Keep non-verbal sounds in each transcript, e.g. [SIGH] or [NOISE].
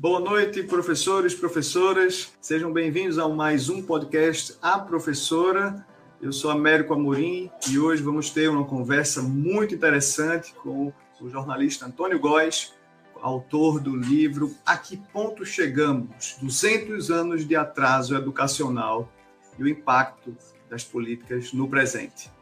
Boa noite, professores, professoras. Sejam bem-vindos a mais um podcast A Professora. Eu sou Américo Amorim e hoje vamos ter uma conversa muito interessante com o jornalista Antônio Góes, autor do livro A Que Ponto Chegamos? 200 anos de atraso educacional e o impacto das políticas no presente.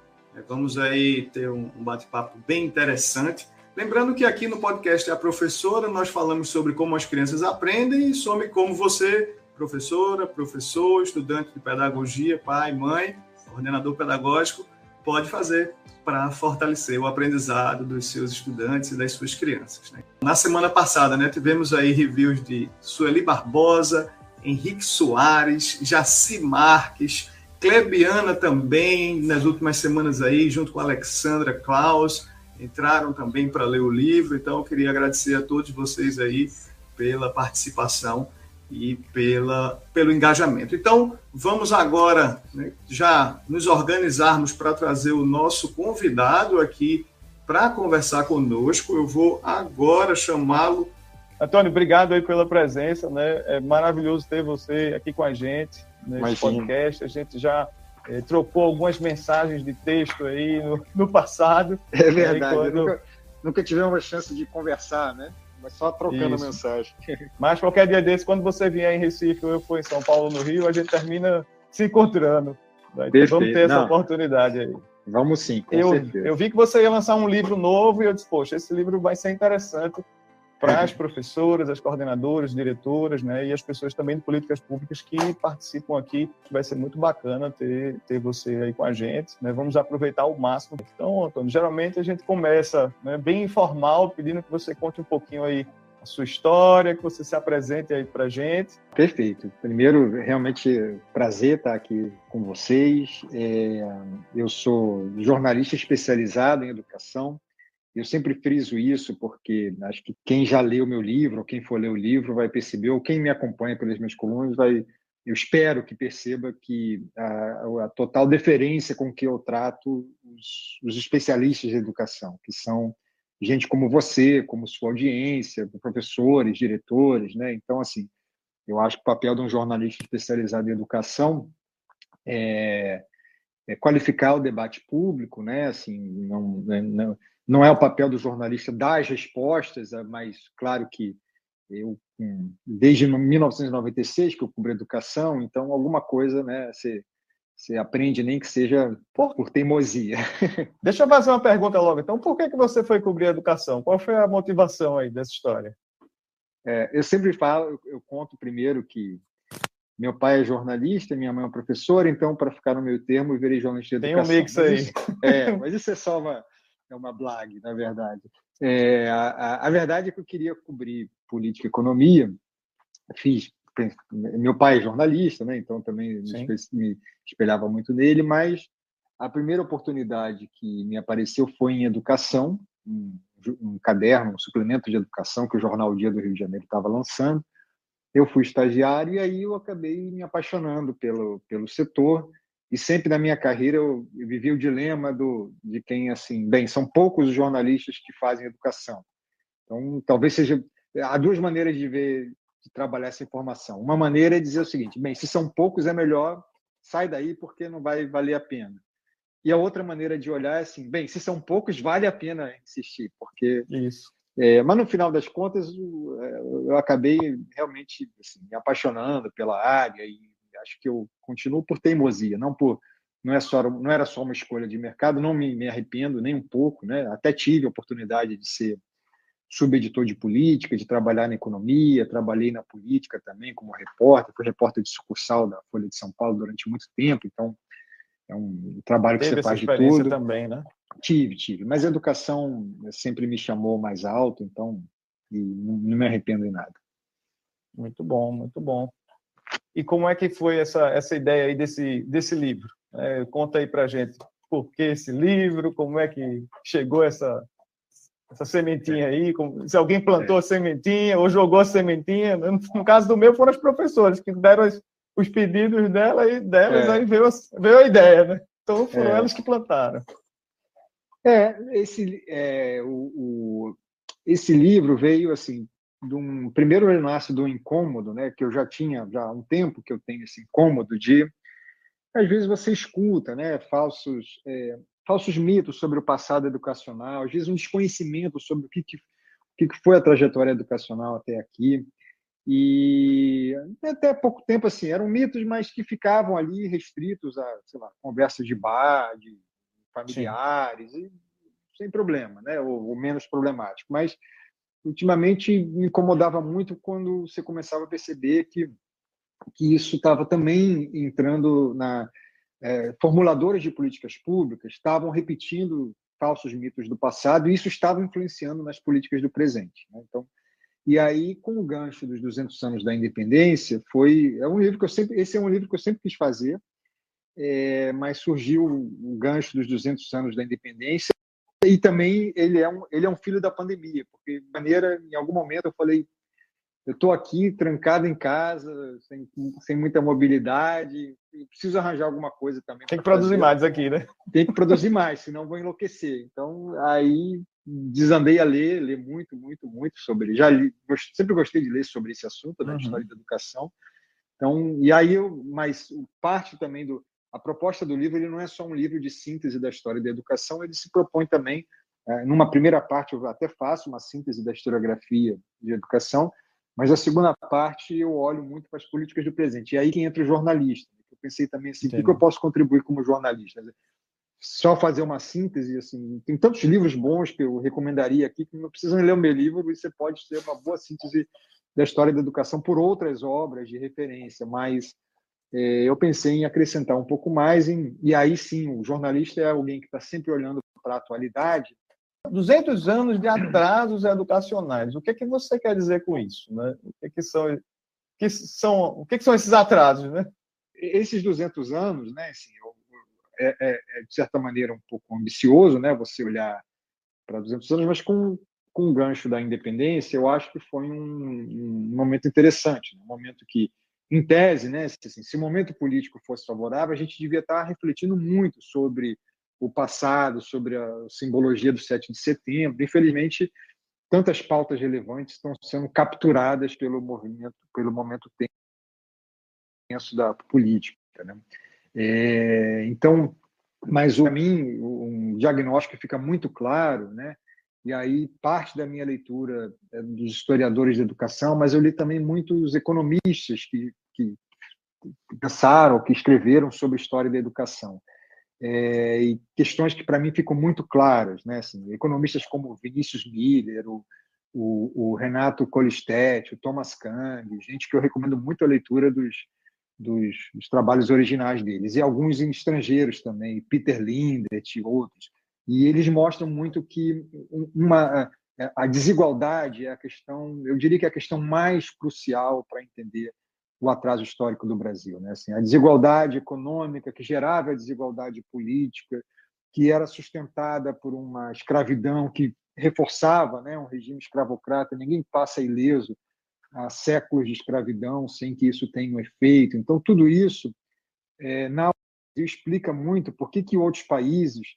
Vamos aí ter um bate-papo bem interessante Lembrando que aqui no podcast A Professora nós falamos sobre como as crianças aprendem e sobre como você, professora, professor, estudante de pedagogia, pai, mãe, coordenador pedagógico, pode fazer para fortalecer o aprendizado dos seus estudantes e das suas crianças. Né? Na semana passada, né, tivemos aí reviews de Sueli Barbosa, Henrique Soares, Jaci Marques, Clebiana também, nas últimas semanas aí, junto com Alexandra Klaus, entraram também para ler o livro. Então, eu queria agradecer a todos vocês aí pela participação e pela, pelo engajamento. Então, vamos agora né, já nos organizarmos para trazer o nosso convidado aqui para conversar conosco. Eu vou agora chamá-lo. Antônio, obrigado aí pela presença, né? É maravilhoso ter você aqui com a gente nesse podcast. A gente já é, trocou algumas mensagens de texto aí no, no passado. É verdade. Quando... Nunca, nunca tivemos a chance de conversar, né? Mas só trocando Isso. mensagem. [LAUGHS] Mas qualquer dia desse, quando você vier em Recife ou eu for em São Paulo, no Rio, a gente termina se encontrando. Né? Então, vamos ter essa Não. oportunidade aí. Vamos sim, com eu, certeza. Eu vi que você ia lançar um livro novo e eu disse, poxa, esse livro vai ser interessante para as professoras, as coordenadoras, diretoras, né, e as pessoas também de políticas públicas que participam aqui. Vai ser muito bacana ter, ter você aí com a gente, né, vamos aproveitar o máximo. Então, Antônio, geralmente a gente começa né, bem informal, pedindo que você conte um pouquinho aí a sua história, que você se apresente aí para a gente. Perfeito. Primeiro, realmente prazer estar aqui com vocês. É, eu sou jornalista especializado em educação, eu sempre friso isso porque acho que quem já leu meu livro, ou quem for ler o livro, vai perceber, ou quem me acompanha pelas minhas colunas, vai, eu espero que perceba que a, a total deferência com que eu trato os, os, especialistas de educação, que são gente como você, como sua audiência, professores, diretores, né? Então, assim, eu acho que o papel de um jornalista especializado em educação é, é qualificar o debate público, né? Assim, não, não não é o papel do jornalista dar as respostas, é mas claro que eu, desde 1996 que eu cubro educação, então alguma coisa, né, você, você aprende, nem que seja por, por teimosia. [LAUGHS] Deixa eu fazer uma pergunta logo. Então, por que, que você foi cobrir educação? Qual foi a motivação aí dessa história? É, eu sempre falo, eu, eu conto primeiro que meu pai é jornalista, minha mãe é professora, então, para ficar no meio termo, eu virei jornalista de educação. Tem um mix aí. Isso, é, [LAUGHS] mas isso é só uma, é uma blague, na verdade. É, a, a, verdade é que eu queria cobrir política e economia, fiz. Meu pai é jornalista, né? então também me espelhava muito nele, mas a primeira oportunidade que me apareceu foi em educação, um, um caderno, um suplemento de educação que o jornal Dia do Rio de Janeiro estava lançando. Eu fui estagiário e aí eu acabei me apaixonando pelo, pelo setor e sempre na minha carreira eu, vivi o dilema do, de quem, assim, bem, são poucos os jornalistas que fazem educação. Então, talvez seja. Há duas maneiras de ver, de trabalhar essa informação. Uma maneira é dizer o seguinte: bem, se são poucos é melhor, sai daí porque não vai valer a pena. E a outra maneira de olhar é assim: bem, se são poucos, vale a pena insistir, porque. Isso. É, mas no final das contas, eu acabei realmente assim, me apaixonando pela área e acho que eu continuo por teimosia, não por não é só não era só uma escolha de mercado, não me, me arrependo nem um pouco, né? Até tive a oportunidade de ser subeditor de política, de trabalhar na economia, trabalhei na política também como repórter, fui repórter de sucursal da Folha de São Paulo durante muito tempo, então é um trabalho que Teve você faz de tudo. também, né? Tive, tive, mas a educação sempre me chamou mais alto, então não, não me arrependo em nada. Muito bom, muito bom. E como é que foi essa, essa ideia aí desse, desse livro? É, conta aí para gente por que esse livro, como é que chegou essa, essa sementinha aí, como, se alguém plantou a sementinha ou jogou a sementinha. No caso do meu, foram as professoras que deram os, os pedidos dela e delas, é. aí veio a, veio a ideia, né? Então foram é. elas que plantaram. É, esse, é, o, o, esse livro veio assim de um primeiro ele nasce do incômodo, né? Que eu já tinha já há um tempo que eu tenho esse incômodo de às vezes você escuta, né? Falsos é, falsos mitos sobre o passado educacional, às vezes um desconhecimento sobre o que, que, o que foi a trajetória educacional até aqui. E até pouco tempo assim eram mitos, mas que ficavam ali restritos a, sei lá, conversas de bar, de familiares, e, sem problema, né? Ou, ou, menos problemático. Mas ultimamente me incomodava muito quando você começava a perceber que que isso estava também entrando na é, formuladores de políticas públicas estavam repetindo falsos mitos do passado e isso estava influenciando nas políticas do presente. Né? Então e aí, com o gancho dos 200 anos da independência, foi é um livro que eu sempre esse é um livro que eu sempre quis fazer, é, mas surgiu o gancho dos 200 anos da independência e também ele é um ele é um filho da pandemia, porque de maneira em algum momento eu falei eu estou aqui trancado em casa, sem, sem muita mobilidade, preciso arranjar alguma coisa também. Tem que produzir fazer. mais aqui, né? Tem que produzir mais, senão vou enlouquecer. Então, aí desandei a ler, ler muito, muito, muito sobre. Já li, sempre gostei de ler sobre esse assunto, né, uhum. história da educação. Então, e aí eu, mas parte também do a proposta do livro, ele não é só um livro de síntese da história da educação, ele se propõe também, é, numa primeira parte eu até faço uma síntese da historiografia de educação, mas a segunda parte eu olho muito para as políticas do presente. E aí que entra o jornalista. Eu pensei também assim, o que eu posso contribuir como jornalista? só fazer uma síntese, assim, tem tantos livros bons que eu recomendaria aqui que não precisam ler o meu livro e você pode ter uma boa síntese da história da educação por outras obras de referência, mas eu pensei em acrescentar um pouco mais, em, e aí sim, o jornalista é alguém que está sempre olhando para a atualidade. 200 anos de atrasos educacionais, o que, é que você quer dizer com isso? Né? O que, é que são, que são, o que, é são esses atrasos? Né? Esses 200 anos, né, assim, é, é, é, de certa maneira, um pouco ambicioso, né? Você olhar para 200 anos, mas com, com o gancho da independência, eu acho que foi um, um momento interessante, né? um momento que, em tese, né? Assim, se o momento político fosse favorável, a gente devia estar refletindo muito sobre o passado, sobre a simbologia do 7 de setembro. Infelizmente, tantas pautas relevantes estão sendo capturadas pelo movimento, pelo momento tenso da política. Né? É, então, mas para mim, um diagnóstico fica muito claro, né? E aí parte da minha leitura é dos historiadores da educação, mas eu li também muitos economistas que, que pensaram, que escreveram sobre a história da educação. É, e questões que para mim ficam muito claras, né? Assim, economistas como Vinícius Miller, o, o, o Renato Colistetti, o Thomas Kang, gente que eu recomendo muito a leitura dos, dos, dos, trabalhos originais deles, e alguns estrangeiros também, Peter Lindet e outros. E eles mostram muito que uma, a desigualdade é a questão, eu diria que é a questão mais crucial para entender o atraso histórico do Brasil. Né? Assim, a desigualdade econômica que gerava a desigualdade política, que era sustentada por uma escravidão que reforçava né, um regime escravocrata, ninguém passa ileso há séculos de escravidão sem que isso tenha um efeito. Então, tudo isso é, na explica muito por que, que outros países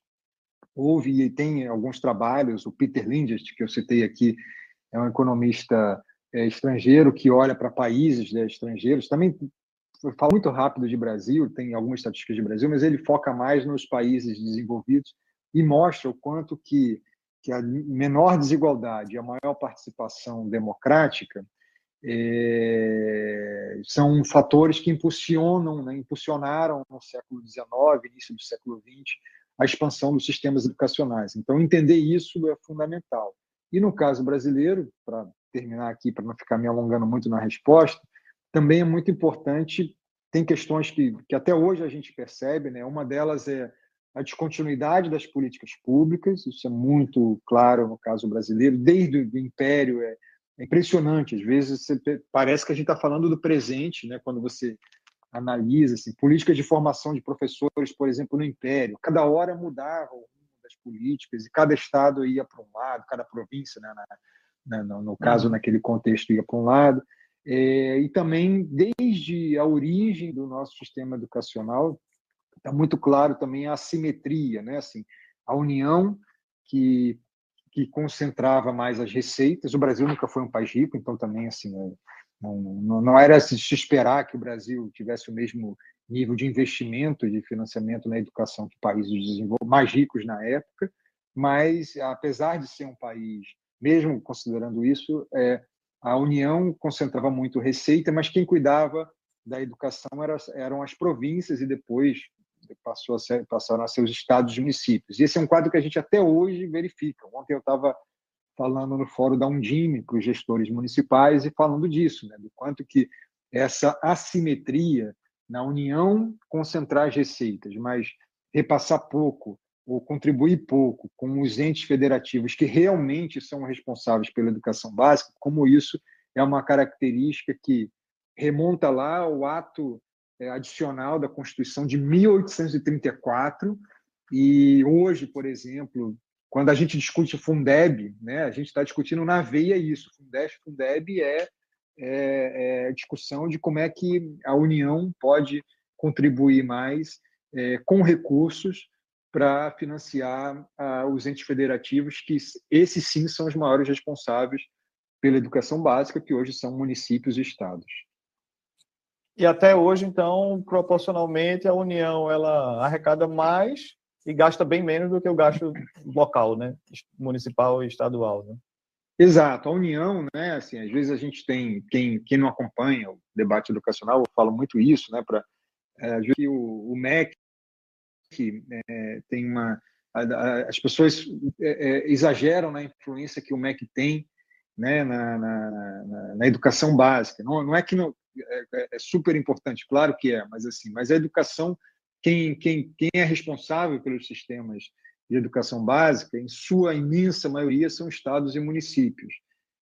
houve e tem alguns trabalhos, o Peter Lindest, que eu citei aqui, é um economista é, estrangeiro que olha para países né, estrangeiros, também fala muito rápido de Brasil, tem algumas estatísticas de Brasil, mas ele foca mais nos países desenvolvidos e mostra o quanto que, que a menor desigualdade e a maior participação democrática é, são fatores que impulsionam, né, impulsionaram no século XIX, início do século XX, a expansão dos sistemas educacionais. Então, entender isso é fundamental. E no caso brasileiro, para terminar aqui, para não ficar me alongando muito na resposta, também é muito importante, tem questões que, que até hoje a gente percebe, né? uma delas é a descontinuidade das políticas públicas, isso é muito claro no caso brasileiro, desde o Império, é, é impressionante. Às vezes você, parece que a gente está falando do presente, né? Quando você analisa assim, políticas de formação de professores, por exemplo, no Império, cada hora mudava o rumo das políticas e cada estado ia para um lado, cada província, né? Na, na, no, no, caso uhum. naquele contexto ia para um lado. É, e também desde a origem do nosso sistema educacional está muito claro também a assimetria, né? Assim, a união que que concentrava mais as receitas. O Brasil nunca foi um país rico, então também assim é, não, não, não era se esperar que o Brasil tivesse o mesmo nível de investimento de financiamento na educação que países mais ricos na época, mas apesar de ser um país, mesmo considerando isso, é, a União concentrava muito receita, mas quem cuidava da educação era, eram as províncias e depois passou a ser, passaram a ser os estados e municípios. E esse é um quadro que a gente até hoje verifica. Ontem eu estava falando no fórum da Undime para os gestores municipais e falando disso, né, do quanto que essa assimetria na União concentrar as receitas, mas repassar pouco ou contribuir pouco com os entes federativos que realmente são responsáveis pela educação básica, como isso é uma característica que remonta lá ao ato é, adicional da Constituição de 1834 e hoje, por exemplo, quando a gente discute Fundeb, né, a gente está discutindo na veia isso. Fundeb, Fundeb é, é, é discussão de como é que a União pode contribuir mais é, com recursos para financiar ah, os entes federativos, que esses sim são os maiores responsáveis pela educação básica, que hoje são municípios e estados. E até hoje, então, proporcionalmente, a União ela arrecada mais e gasta bem menos do que o gasto local, né, municipal e estadual, né? Exato, a União, né, assim, às vezes a gente tem quem quem não acompanha o debate educacional, eu falo muito isso, né, para é, o, o MEC é, tem uma as pessoas é, é, exageram na influência que o MEC tem né, na, na, na, na educação básica. Não, não é que não, é, é, super importante, claro que é, mas assim, mas a educação quem, quem, quem é responsável pelos sistemas de educação básica, em sua imensa maioria, são estados e municípios.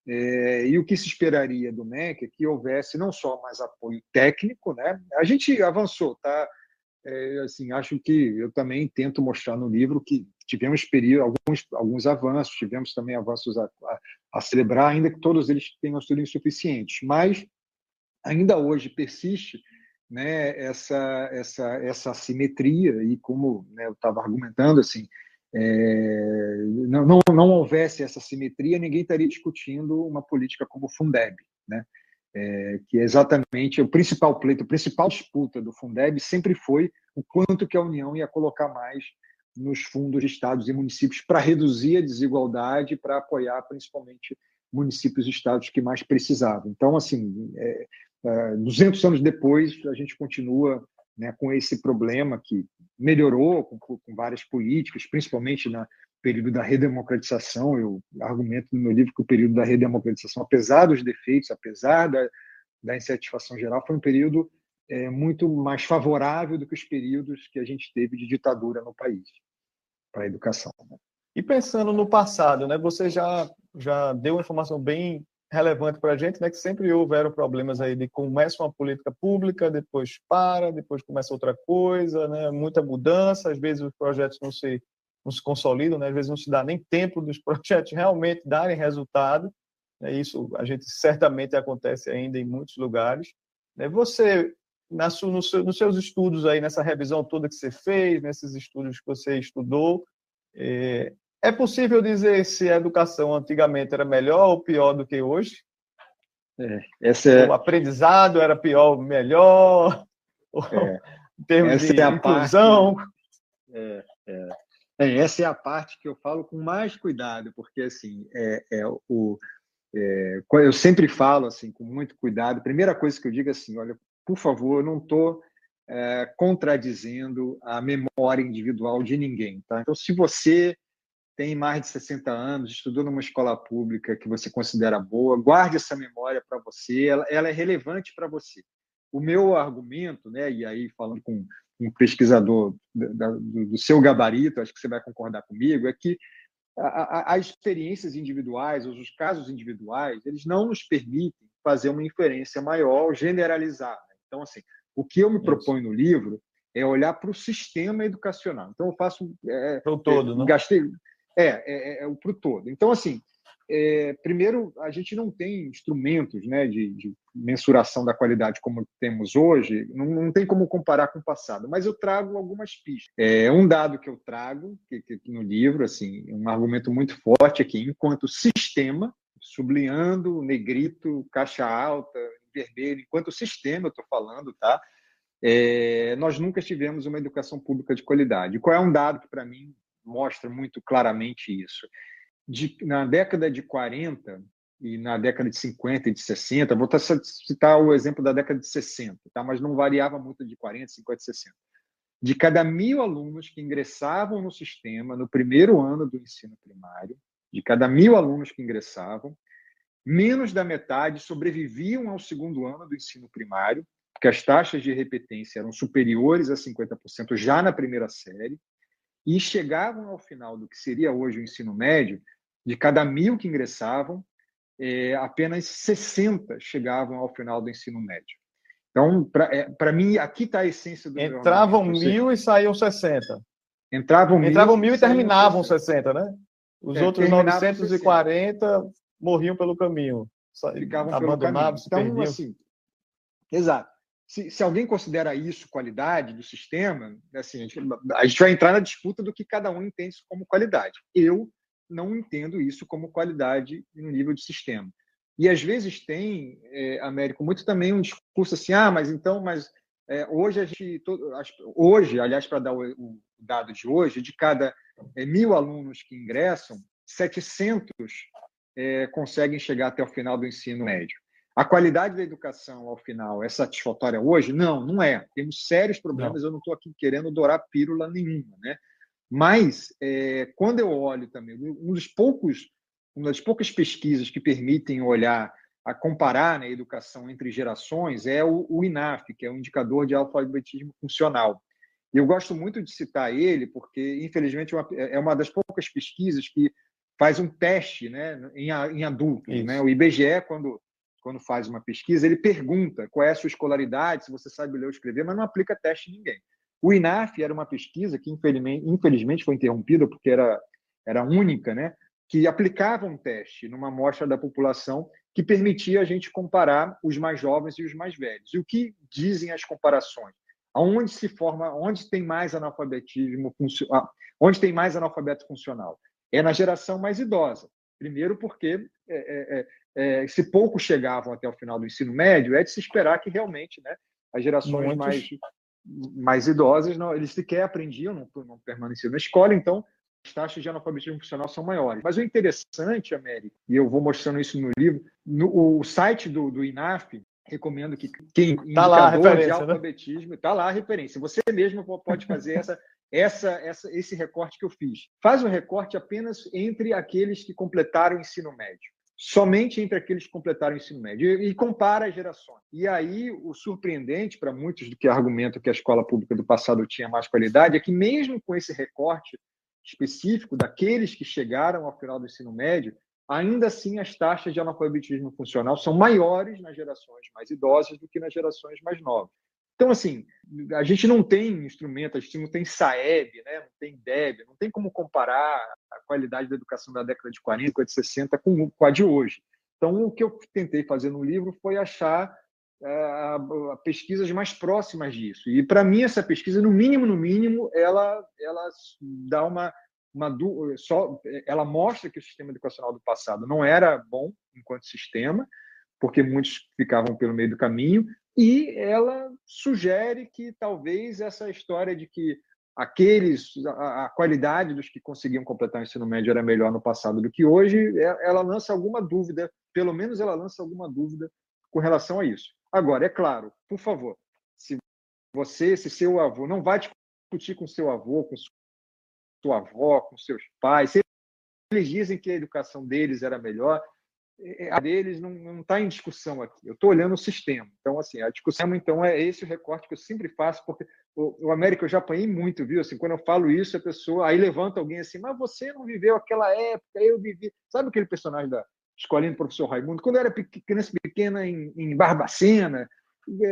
É, e o que se esperaria do MEC é que houvesse não só mais apoio técnico, né? A gente avançou, tá? É, assim, acho que eu também tento mostrar no livro que tivemos período, alguns, alguns avanços, tivemos também avanços a, a, a celebrar, ainda que todos eles tenham sido insuficientes, mas ainda hoje persiste né, essa, essa, essa assimetria, e como né, eu estava argumentando, assim, é, não, não, não houvesse essa simetria, ninguém estaria discutindo uma política como o Fundeb, né? É, que é exatamente o principal pleito, a principal disputa do Fundeb sempre foi o quanto que a União ia colocar mais nos fundos de estados e municípios para reduzir a desigualdade, para apoiar principalmente municípios e estados que mais precisavam. Então, assim, é, 200 anos depois, a gente continua né, com esse problema que melhorou com, com várias políticas, principalmente no período da redemocratização. Eu argumento no meu livro que o período da redemocratização, apesar dos defeitos, apesar da, da insatisfação geral, foi um período é, muito mais favorável do que os períodos que a gente teve de ditadura no país para a educação. Né? E pensando no passado, né, você já já deu uma informação bem relevante para a gente, né, que sempre houveram problemas aí de começa uma política pública, depois para, depois começa outra coisa, né, muita mudança, às vezes os projetos não se, não se consolidam, né, às vezes não se dá nem tempo dos [LAUGHS] projetos realmente darem resultado, né, isso a gente certamente acontece ainda em muitos lugares. Né, você, na no seu, nos seus estudos aí, nessa revisão toda que você fez, nesses estudos que você estudou, é, é possível dizer se a educação antigamente era melhor ou pior do que hoje? É, essa é... O aprendizado era pior ou melhor? É. em termos essa de é inclusão? Parte... É, é, essa é a parte que eu falo com mais cuidado, porque assim, é, é o, é, eu sempre falo assim com muito cuidado. Primeira coisa que eu digo é assim, olha, por favor, eu não estou contradizendo a memória individual de ninguém, tá? Então, se você tem mais de 60 anos, estudou numa escola pública que você considera boa, guarde essa memória para você, ela, ela, é relevante para você. O meu argumento, né, e aí falando com um pesquisador do, do, seu gabarito, acho que você vai concordar comigo, é que as experiências individuais, os casos individuais, eles não nos permitem fazer uma inferência maior, generalizar. Né? Então, assim, o que eu me proponho no livro é olhar para o sistema educacional. Então, eu faço. É, todo, é, gastei, é, é, é, é o para o todo. Então, assim, é, primeiro, a gente não tem instrumentos né, de, de, mensuração da qualidade como temos hoje, não, não, tem como comparar com o passado, mas eu trago algumas pistas. É um dado que eu trago que, que, no livro, assim, um argumento muito forte aqui, enquanto sistema, sublinhando, negrito, caixa alta, vermelho, enquanto sistema, eu estou falando, tá? É, nós nunca tivemos uma educação pública de qualidade. Qual é um dado que, para mim, mostra muito claramente isso? De, na década de 40, e na década de 50 e de 60, vou citar o exemplo da década de 60, tá? mas não variava muito de 40, 50 e 60. De cada mil alunos que ingressavam no sistema no primeiro ano do ensino primário, de cada mil alunos que ingressavam, menos da metade sobreviviam ao segundo ano do ensino primário, porque as taxas de repetência eram superiores a 50% já na primeira série, e chegavam ao final do que seria hoje o ensino médio, de cada mil que ingressavam, é, apenas 60 chegavam ao final do ensino médio. Então, para é, mim, aqui está a essência do Entravam mil e saíam 60. Entravam mil, Entravam mil e terminavam 60, 60 né? Os é, outros 940 60. morriam pelo caminho. Ficavam abandonavam, se então, perdiam. Assim, exato. Se, se, alguém considera isso qualidade do sistema, assim, a gente, a gente vai entrar na disputa do que cada um entende como qualidade. Eu não entendo isso como qualidade no nível de sistema. E às vezes tem, é, Américo, muito também um discurso assim, ah, mas então, mas é, hoje a gente, todo, hoje, aliás, para dar o, o, dado de hoje, de cada é, mil alunos que ingressam, 700 é, conseguem chegar até o final do ensino médio. A qualidade da educação ao final é satisfatória hoje? Não, não é. Temos sérios problemas. Não. Eu não estou aqui querendo dourar pílula nenhuma, né? Mas, é, quando eu olho também, um dos poucos, uma das poucas pesquisas que permitem olhar, a comparar né, a educação entre gerações é o, o INAF, que é o Indicador de Alfabetismo Funcional. E eu gosto muito de citar ele, porque, infelizmente, uma, é uma das poucas pesquisas que faz um teste né, em, em adultos. Né? O IBGE, quando, quando faz uma pesquisa, ele pergunta qual é a sua escolaridade, se você sabe ler ou escrever, mas não aplica teste em ninguém. O INAF era uma pesquisa que, infelizmente, foi interrompida porque era, era única, né? que aplicava um teste numa amostra da população que permitia a gente comparar os mais jovens e os mais velhos. E o que dizem as comparações? Aonde se forma, onde tem mais analfabetismo, ah, onde tem mais analfabeto funcional? É na geração mais idosa. Primeiro, porque é, é, é, se poucos chegavam até o final do ensino médio, é de se esperar que realmente né, as gerações Muitos... mais mais idosas, não, eles sequer aprendiam, não, não permaneciam na escola, então as taxas de analfabetismo funcional são maiores. Mas o interessante, Américo, e eu vou mostrando isso no livro, no o site do, do INAF, recomendo que quem tá lá a referência, de alfabetismo, está né? lá a referência. Você mesmo pode fazer essa, essa, essa, esse recorte que eu fiz. Faz o um recorte apenas entre aqueles que completaram o ensino médio somente entre aqueles que completaram o ensino médio e, compara as gerações. E aí o surpreendente para muitos do que argumentam que a escola pública do passado tinha mais qualidade é que mesmo com esse recorte específico daqueles que chegaram ao final do ensino médio, ainda assim as taxas de analfabetismo funcional são maiores nas gerações mais idosas do que nas gerações mais novas. Então, assim, a gente não tem instrumento, a gente não tem SAEB, né? não tem DEB, não tem como comparar a qualidade da educação da década de 40, de 60 com, com a de hoje. Então, o que eu tentei fazer no livro foi achar uh, pesquisas mais próximas disso. E, para mim, essa pesquisa, no mínimo, no mínimo, ela, ela dá uma, uma só, ela mostra que o sistema educacional do passado não era bom enquanto sistema, porque muitos ficavam pelo meio do caminho, e ela sugere que talvez essa história de que aqueles a, a, qualidade dos que conseguiam completar o ensino médio era melhor no passado do que hoje, é, ela lança alguma dúvida, pelo menos ela lança alguma dúvida com relação a isso. Agora, é claro, por favor, se você, se seu avô, não vai discutir com seu avô, com sua avó, com seus pais, se eles dizem que a educação deles era melhor, a deles não está em discussão aqui. Eu estou olhando o sistema. Então, assim, a discussão, então, é esse o recorte que eu sempre faço, porque o, o América eu já apanhei muito, viu? Assim, quando eu falo isso, a pessoa aí levanta alguém assim, mas você não viveu aquela época, eu vivi. Sabe aquele personagem da escolinha do professor Raimundo? Quando eu era criança pequena em, em Barbacena,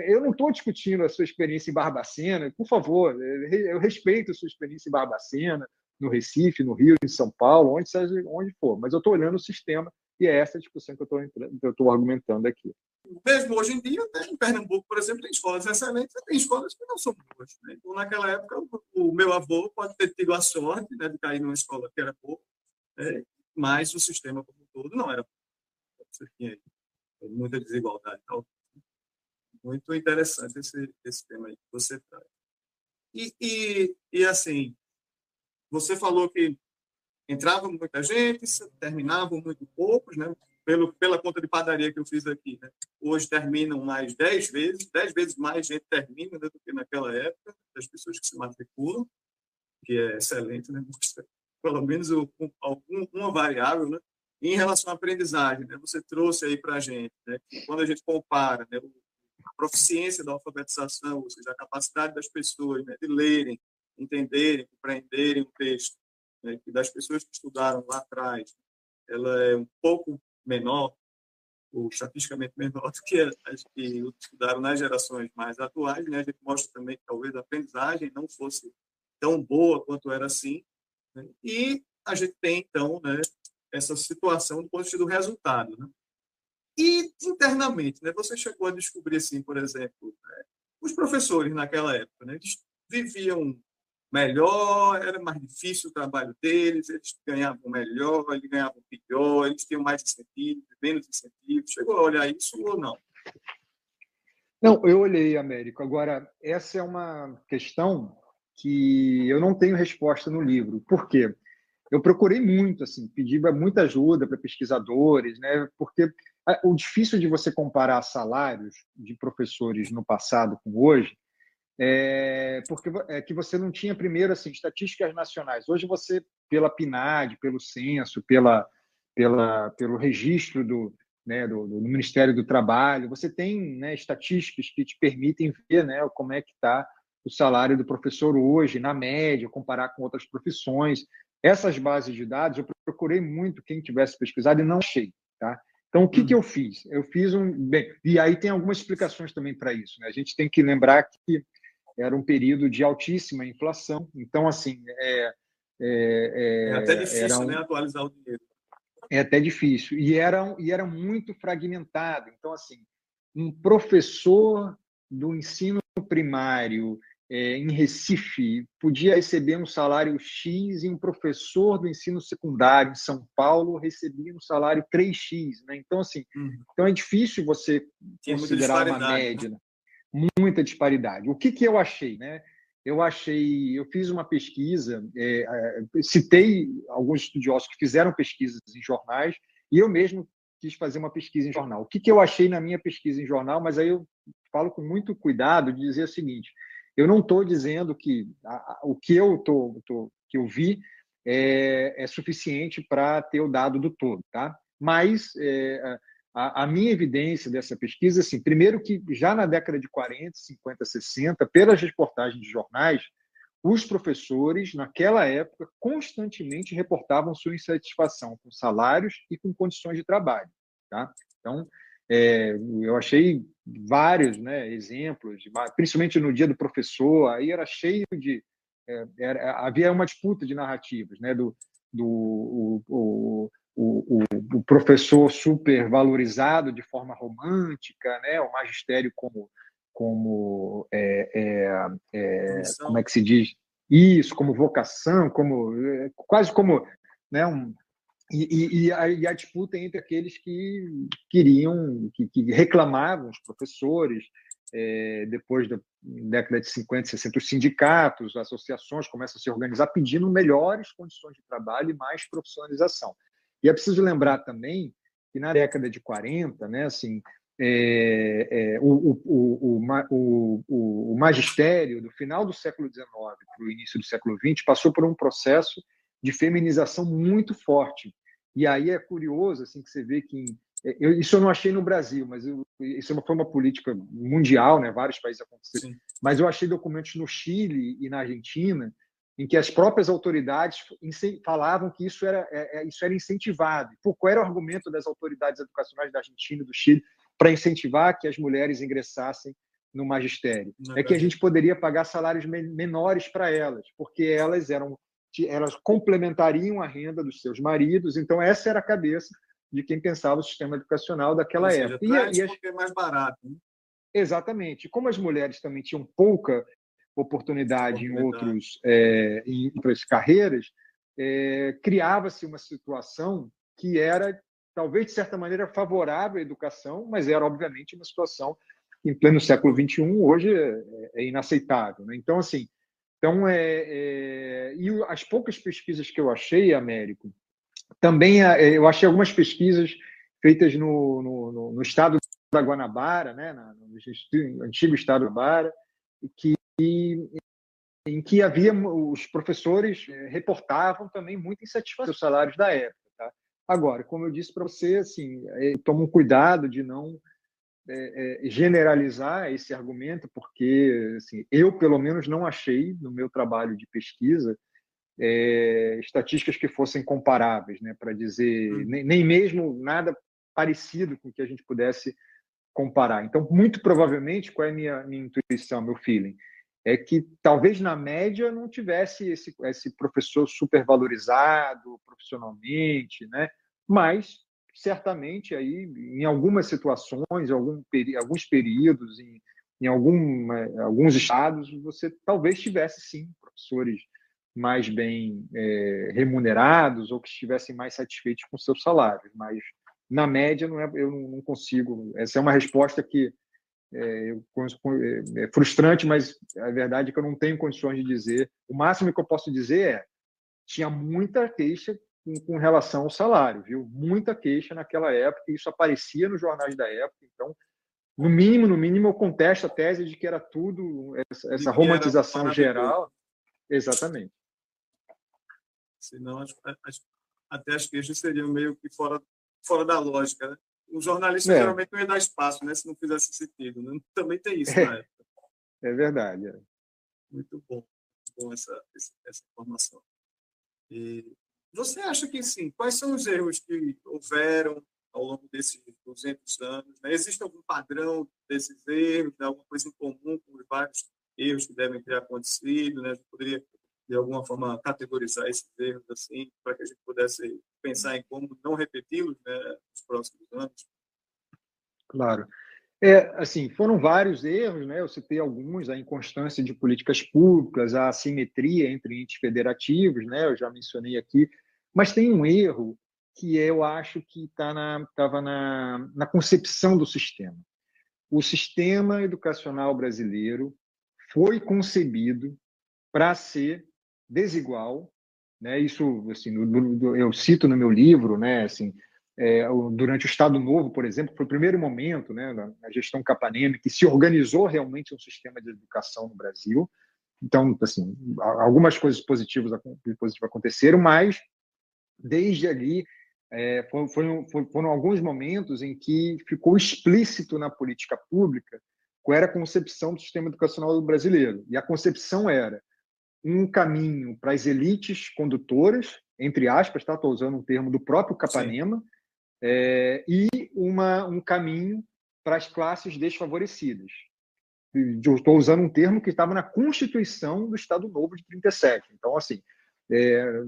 eu não estou discutindo a sua experiência em Barbacena, por favor, eu respeito a sua experiência em Barbacena, no Recife, no Rio, em São Paulo, onde, onde for, mas eu estou olhando o sistema e é essa discussão que eu estou argumentando aqui. mesmo hoje em dia, em Pernambuco, por exemplo, tem escolas excelentes e tem escolas que não são boas. Né? Então, naquela época, o, o, meu avô pode ter tido a sorte né, de cair numa escola que era boa, né, mas o sistema como um todo não era bom. Você tinha muita desigualdade. Então, muito interessante esse, esse tema aí que você traz. E, e, e assim, você falou que entrava muita gente, terminavam muito poucos, né? Pelo, pela conta de padaria que eu fiz aqui. Né? Hoje terminam mais 10 vezes, 10 vezes mais gente termina né, do que naquela época, das pessoas que se matriculam, que é excelente, né? pelo menos algum, uma variável, né? em relação à aprendizagem, né? você trouxe aí para a gente, né? quando a gente compara né? a proficiência da alfabetização, ou seja, a capacidade das pessoas né? de lerem, entenderem, compreenderem o texto, né, que das pessoas que estudaram lá atrás, ela é um pouco menor, ou estatisticamente [LAUGHS] menor do que as que estudaram nas gerações mais atuais. Né? A gente mostra também que talvez a aprendizagem não fosse tão boa quanto era assim. Né? E a gente tem, então, né, essa situação do ponto de vista do resultado. Né? E internamente, né, você chegou a descobrir, assim, por exemplo, né, os professores naquela época, né, viviam melhor, era mais difícil o trabalho deles, eles ganhavam melhor, eles ganhavam pior, eles tinham mais incentivos, menos incentivos. Chegou a olhar isso ou não? Não, eu olhei, Américo. Agora, essa é uma questão que eu não tenho resposta no livro. Por quê? Eu procurei muito, assim, pedi muita ajuda para pesquisadores, né? Porque o difícil de você comparar salários de professores no passado com hoje é, porque é que você não tinha primeiro assim estatísticas nacionais. Hoje você, pela PNAD, pelo censo, pela, pela, pelo registro do, né, do, do, Ministério do Trabalho, você tem né, estatísticas que te permitem ver né, como é que está o salário do professor hoje, na média, comparar com outras profissões. Essas bases de dados, eu procurei muito quem tivesse pesquisado e não achei. Tá? Então, o que, que hum. eu fiz? Eu fiz um. Bem, e aí tem algumas explicações também para isso. Né? A gente tem que lembrar que era um período de altíssima inflação. Então, assim. É, é, é, é até difícil um, né, atualizar o dinheiro. É até difícil. E era, e era muito fragmentado. Então, assim, um professor do ensino primário é, em Recife podia receber um salário X e um professor do ensino secundário em São Paulo recebia um salário 3X. Né? Então, assim, uhum. então é difícil você considerar uma média. Né? Muita disparidade. O que, que eu achei? Né? Eu achei, eu fiz uma pesquisa, é, é, citei alguns estudiosos que fizeram pesquisas em jornais e eu mesmo quis fazer uma pesquisa em jornal. O que, que eu achei na minha pesquisa em jornal? Mas aí eu falo com muito cuidado de dizer o seguinte: eu não estou dizendo que a, o que eu tô, tô, que eu vi é, é suficiente para ter o dado do todo, tá? Mas é, a, a, minha evidência dessa pesquisa, assim, primeiro que já na década de 40, 50, 60, pelas reportagens de jornais, os professores, naquela época, constantemente reportavam sua insatisfação com salários e com condições de trabalho. Tá? Então, é, eu achei vários né, exemplos, principalmente no dia do professor, aí era cheio de. É, era, havia uma disputa de narrativas, né, do, do o, o, o, o, o, professor super valorizado de forma romântica, né? o magistério como, como é, é, é, como é que se diz isso, como vocação, como é, quase como né, um, e, e, a, e, a, disputa entre aqueles que queriam, que, que reclamavam os professores, é, depois da década de 50, 60, os sindicatos, as associações começam a se organizar pedindo melhores condições de trabalho e mais profissionalização. E é preciso lembrar também que na década de 40, né, assim, é, é, o, o, o, o, magistério do final do século XIX para o início do século XX passou por um processo de feminização muito forte. E aí é curioso assim que você vê que é, eu, isso eu não achei no Brasil, mas eu, isso é foi uma política mundial, né? Vários países aconteceram. Mas eu achei documentos no Chile e na Argentina em que as próprias autoridades falavam que isso era, é, é, isso era incentivado. Por qual era o argumento das autoridades educacionais da Argentina e do Chile para incentivar que as mulheres ingressassem no magistério? É que a gente poderia pagar salários menores para elas, porque elas eram elas complementariam a renda dos seus maridos. Então essa era a cabeça de quem pensava o sistema educacional daquela seja, época. E, e as... é mais barato. Né? Exatamente. Como as mulheres também tinham pouca oportunidade, oportunidade. em outros é, em outras carreiras, é, criava-se uma situação que era talvez de certa maneira favorável à educação, mas era obviamente uma situação em pleno século XXI hoje é, é inaceitável. Né? Então assim, então é, é, e as poucas pesquisas que eu achei, Américo, também é, eu achei algumas pesquisas feitas no, no, no estado da Guanabara, né, no antigo estado da Guanabara, que em que havia os professores é, reportavam também muita insatisfação dos salários da época. Tá? Agora, como eu disse para você, assim, é, toma um cuidado de não é, é, generalizar esse argumento, porque assim, eu, pelo menos, não achei no meu trabalho de pesquisa é, estatísticas que fossem comparáveis, né, para dizer, hum. nem, nem mesmo nada parecido com que a gente pudesse comparar. Então, muito provavelmente, qual é a minha, minha intuição, meu feeling? É que talvez na média não tivesse esse, esse professor supervalorizado profissionalmente, né? mas certamente aí em algumas situações, algum, alguns períodos, em, em algum, alguns estados, você talvez tivesse sim professores mais bem é, remunerados ou que estivessem mais satisfeitos com seus salários, mas na média não é, eu não consigo. Essa é uma resposta que é, é, é frustrante, mas a verdade é que eu não tenho condições de dizer. O máximo que eu posso dizer é tinha muita queixa com, com relação ao salário, viu? Muita queixa naquela época, e isso aparecia nos jornais da época. Então, no mínimo, no mínimo, eu contesto a tese de que era tudo essa, essa romantização geral. Exatamente. Senão, as, as, até as queixas seriam meio que fora, fora da lógica. Né? O jornalista é. geralmente não ia dar espaço, né? Se não fizesse sentido. Né? [LAUGHS] Também tem isso na [LAUGHS] época. É verdade. É. Muito bom, bom essa, essa informação. E você acha que sim? Quais são os erros que houveram ao longo desses 200 anos? Né? Existe algum padrão desses erros, né? alguma coisa em comum com os vários erros que devem ter acontecido? Né? A gente poderia, de alguma forma, categorizar esses erros assim, para que a gente pudesse pensar em como não repeti-los né, nos próximos anos? Claro. É, assim, foram vários erros, né? Eu citei alguns, a inconstância de políticas públicas, a assimetria entre entes federativos, né? Eu já mencionei aqui, mas tem um erro que eu acho que estava tá na, na, na concepção do sistema. O sistema educacional brasileiro foi concebido para ser desigual, né? Isso, assim, eu cito no meu livro, né? Assim, é, durante o Estado Novo, por exemplo, foi o primeiro momento, né, na, gestão Capanema, que se organizou realmente um sistema de educação no Brasil. Então, assim, algumas coisas positivas, positivas aconteceram, mas desde ali é, foram, foram, foram, alguns momentos em que ficou explícito na política pública qual era a concepção do sistema educacional brasileiro. E a concepção era um caminho para as elites condutoras, entre aspas, tá? estou usando um termo do próprio Capanema, é, e uma, um caminho para as classes desfavorecidas. Estou usando um termo que estava na Constituição do Estado Novo de 37. Então, assim, é,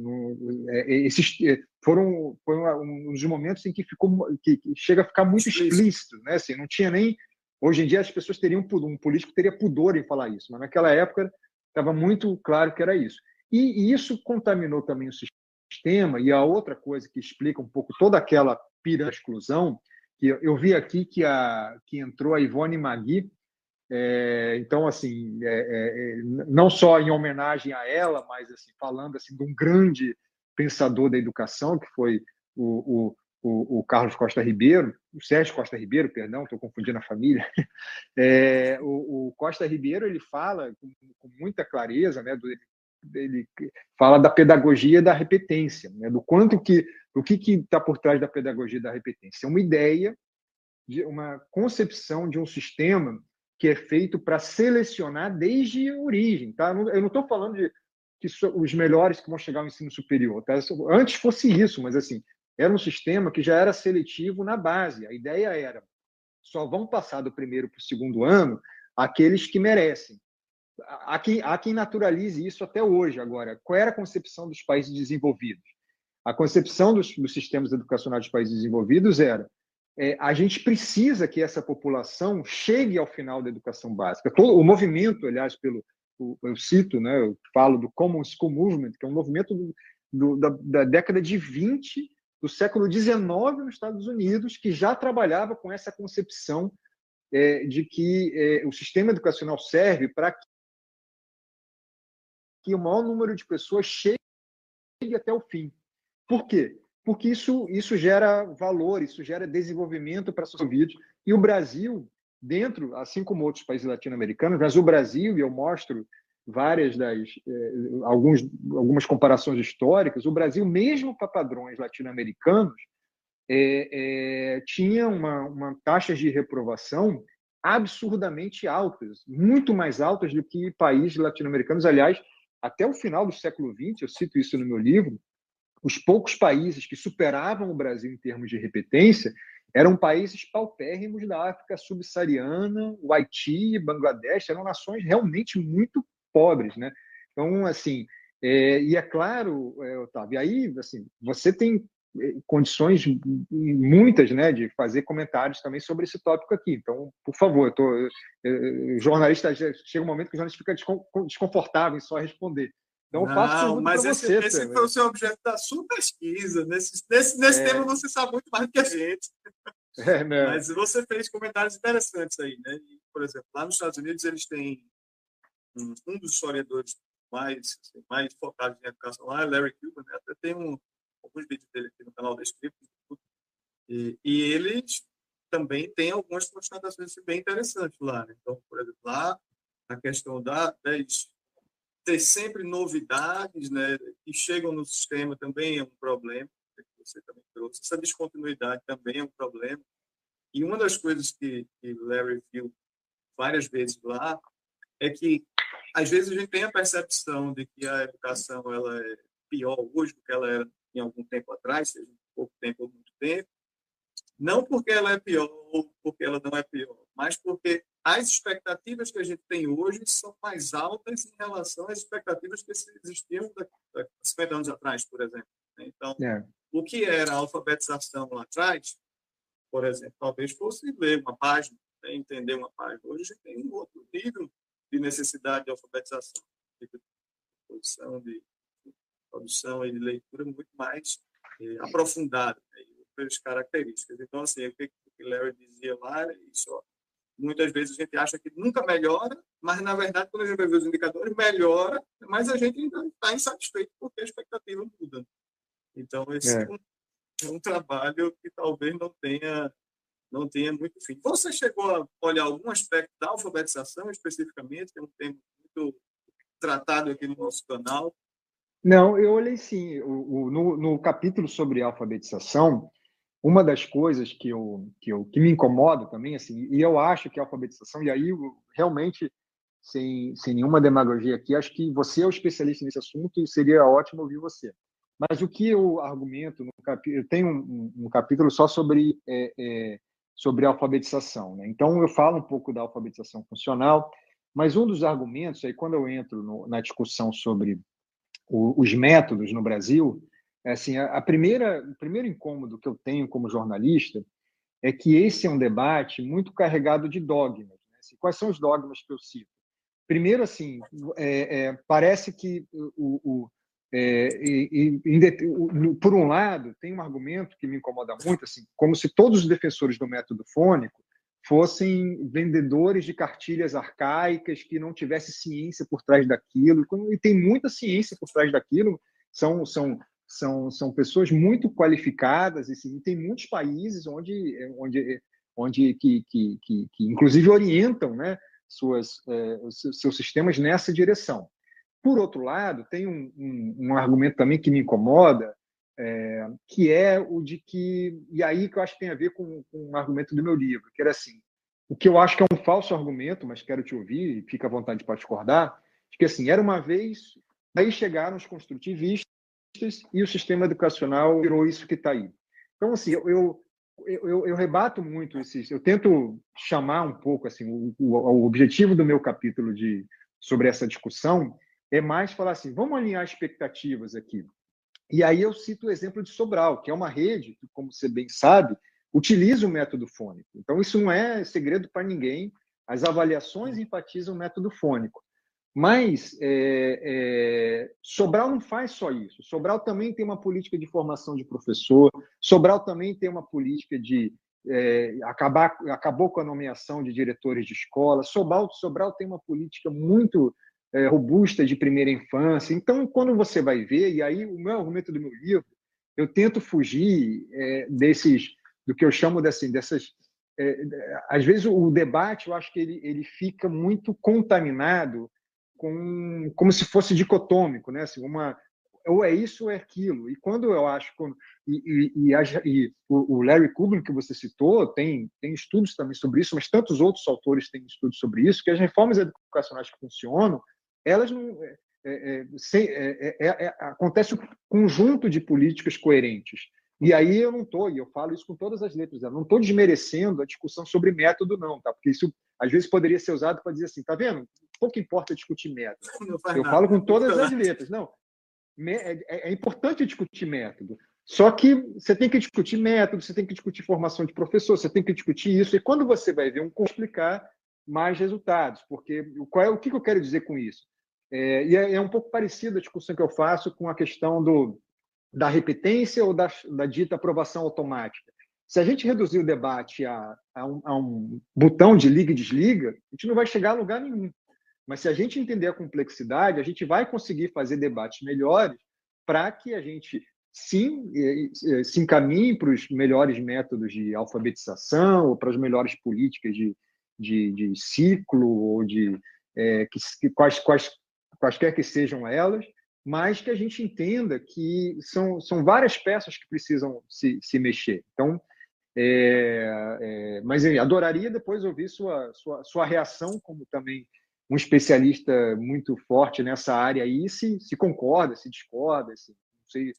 é, esses é, foram, foram um dos momentos em que ficou que, que chega a ficar muito explícito, né? Assim, não tinha nem hoje em dia as pessoas teriam um político teria pudor em falar isso, mas naquela época estava muito claro que era isso. E, isso contaminou também o sistema. E a outra coisa que explica um pouco toda aquela pira exclusão, que eu vi aqui que, a, que entrou a Ivone Magui, é, então, assim, é, é, é, não só em homenagem a ela, mas assim, falando assim, de um grande pensador da educação, que foi o, o, o Carlos Costa Ribeiro, o Sérgio Costa Ribeiro, perdão, estou confundindo a família. [LAUGHS] É, o, o, Costa Ribeiro ele fala com, com muita clareza, né, do, ele fala da pedagogia da repetência, né, do quanto que o que está por trás da pedagogia da repetência? É uma ideia, de uma concepção de um sistema que é feito para selecionar desde a origem. Tá? Eu não estou falando de que os melhores que vão chegar ao ensino superior. Tá? Antes fosse isso, mas assim era um sistema que já era seletivo na base. A ideia era só vão passar do primeiro para o segundo ano aqueles que merecem. Há quem, há quem naturalize isso até hoje. Agora, qual era a concepção dos países desenvolvidos? A concepção dos, dos sistemas educacionais dos países desenvolvidos era é, a gente precisa que essa população chegue ao final da educação básica. Todo, o movimento, aliás, pelo eu cito, né, eu falo do Common School Movement, que é um movimento do, do, da, da, década de 20 do século XIX nos Estados Unidos, que já trabalhava com essa concepção é, de que é, o sistema educacional serve para que o maior número de pessoas chegue até o fim. Por quê? Porque isso, isso gera valor, isso gera desenvolvimento para a sociedade. E o Brasil, dentro, assim como outros países latino-americanos, mas o Brasil, e eu mostro várias das eh, alguns, algumas comparações históricas, o Brasil, mesmo para padrões latino-americanos, é, é, tinha uma, uma taxa de reprovação absurdamente altas, muito mais altas do que países latino-americanos. Aliás, até o final do século XX, eu cito isso no meu livro, os poucos países que superavam o Brasil em termos de repetência eram países paupérrimos da África subsaariana, o Haiti, Bangladesh, eram nações realmente muito pobres, né? Então, assim, é, e é claro, é, Otávio, aí, assim, você tem é, condições muitas, né, de fazer comentários também sobre esse tópico aqui. Então, por favor, eu tô, eu, jornalista chega um momento que o jornalista fica desconfortável em só responder. Então, eu faço Não, mas esse, você, esse foi o seu objeto da sua pesquisa. Nesse, nesse, nesse é. tema você sabe muito mais do que a gente. É? Mas você fez comentários interessantes aí, né? Por exemplo, lá nos Estados Unidos eles têm um, dos historiadores mais, assim, mais focados em educação lá, Larry Cuban, né? Até tem um, alguns vídeos dele aqui no canal da Script. E, e eles também têm algumas constatações bem interessantes lá. Né? Então, por exemplo, lá a questão da, das ter sempre novidades né, que chegam no sistema também é um problema, que você também trouxe. Essa descontinuidade também é um problema. E uma das coisas que, que Larry viu várias vezes lá é que, às vezes, a gente tem a percepção de que a educação ela é pior hoje do que ela era em algum tempo atrás, seja pouco tempo ou muito tempo, não porque ela é pior ou porque ela não é pior, mas porque as expectativas que a gente tem hoje são mais altas em relação às expectativas que existiam há 50 anos atrás, por exemplo. Né? Então, é. o que era a alfabetização lá atrás, por exemplo, talvez fosse ler uma página, né? entender uma página. Hoje tem um outro nível de necessidade de alfabetização, de produção, de produção e de leitura muito mais eh, aprofundada, né? outras características. Então, assim, o que o Larry dizia lá é isso, ó, muitas vezes a gente acha que nunca melhora, mas na verdade, quando a gente vai ver os indicadores, melhora, mas a gente ainda está insatisfeito porque a expectativa muda. Então, esse é. é, um, é um, trabalho que talvez não tenha não tenha muito fim. Você chegou a olhar algum aspecto da alfabetização especificamente, que é um tema muito tratado aqui no nosso canal? Não, eu olhei sim. O, o no, no capítulo sobre alfabetização, uma das coisas que eu, que eu que me incomoda também assim e eu acho que a alfabetização e aí realmente sem, sem nenhuma demagogia aqui acho que você é o especialista nesse assunto e seria ótimo ouvir você mas o que eu argumento no capítulo eu tenho um, um capítulo só sobre é, é, sobre alfabetização né? então eu falo um pouco da alfabetização funcional mas um dos argumentos aí quando eu entro no, na discussão sobre o, os métodos no Brasil é assim, a, a primeira, o primeiro incômodo que eu tenho como jornalista é que esse é um debate muito carregado de dogmas. Né? Assim, quais são os dogmas que eu cito? Primeiro, assim, é, é, parece que o, o é, e, e, por um lado, tem um argumento que me incomoda muito, assim, como se todos os defensores do método fônico fossem vendedores de cartilhas arcaicas que não tivesse ciência por trás daquilo. E tem muita ciência por trás daquilo. São, são são, são pessoas muito qualificadas e sim, tem muitos países onde, onde, onde que, que, que, que inclusive orientam né, suas, é, seus sistemas nessa direção. Por outro lado, tem um, um, um argumento também que me incomoda, é, que é o de que, e aí que eu acho que tem a ver com, com um argumento do meu livro, que era assim, o que eu acho que é um falso argumento, mas quero te ouvir e fica à vontade para discordar, de que assim, era uma vez, aí chegaram os construtivistas e o sistema educacional virou isso que está aí. Então, assim, eu, eu, eu, eu, rebato muito esses. Eu tento chamar um pouco assim o, o, o, objetivo do meu capítulo de sobre essa discussão é mais falar assim, vamos alinhar expectativas aqui. E aí eu cito o exemplo de Sobral, que é uma rede que, como você bem sabe, utiliza o método fônico. Então, isso não é segredo para ninguém. As avaliações enfatizam o método fônico. Mas é, é, Sobral não faz só isso. Sobral também tem uma política de formação de professor. Sobral também tem uma política de é, acabar, acabou com a nomeação de diretores de escola. Sobral, Sobral tem uma política muito é, robusta de primeira infância. Então, quando você vai ver, e aí o meu argumento do meu livro, eu tento fugir é, desses, do que eu chamo dessas, dessas é, às vezes o debate, eu acho que ele, ele fica muito contaminado com como se fosse dicotômico, né? Assim, uma ou é isso ou é aquilo. E quando eu acho quando, e, e, e, e o Larry Kubin que você citou tem tem estudos também sobre isso, mas tantos outros autores têm estudos sobre isso que as reformas educacionais que funcionam elas não. É, é, é, é, é, acontece um conjunto de políticas coerentes. E aí eu não estou, e eu falo isso com todas as letras, eu não estou desmerecendo a discussão sobre método, não, tá? Porque isso às vezes poderia ser usado para dizer assim, tá vendo? Pouco importa discutir método. Eu falo com todas as letras. Não, é, é importante discutir método. Só que você tem que discutir método, você tem que discutir formação de professor, você tem que discutir isso. E quando você vai ver um complicar mais resultados, porque qual é o que eu quero dizer com isso? É, e é, é, um pouco parecida a discussão que eu faço com a questão do, da repetência ou da, da dita aprovação automática. Se a gente reduzir o debate a, a, um, a um botão de liga e desliga, a gente não vai chegar a lugar nenhum. Mas se a gente entender a complexidade, a gente vai conseguir fazer debates melhores para que a gente sim se encaminhe para os melhores métodos de alfabetização ou para as melhores políticas de, de, de ciclo ou de é, que, quais, quais quaisquer que sejam elas, mas que a gente entenda que são, são várias peças que precisam se, se mexer. Então, é, é, mas eu adoraria depois ouvir sua, sua, sua reação, como também um especialista muito forte nessa área aí, se, se concorda, se discorda, se, não sei,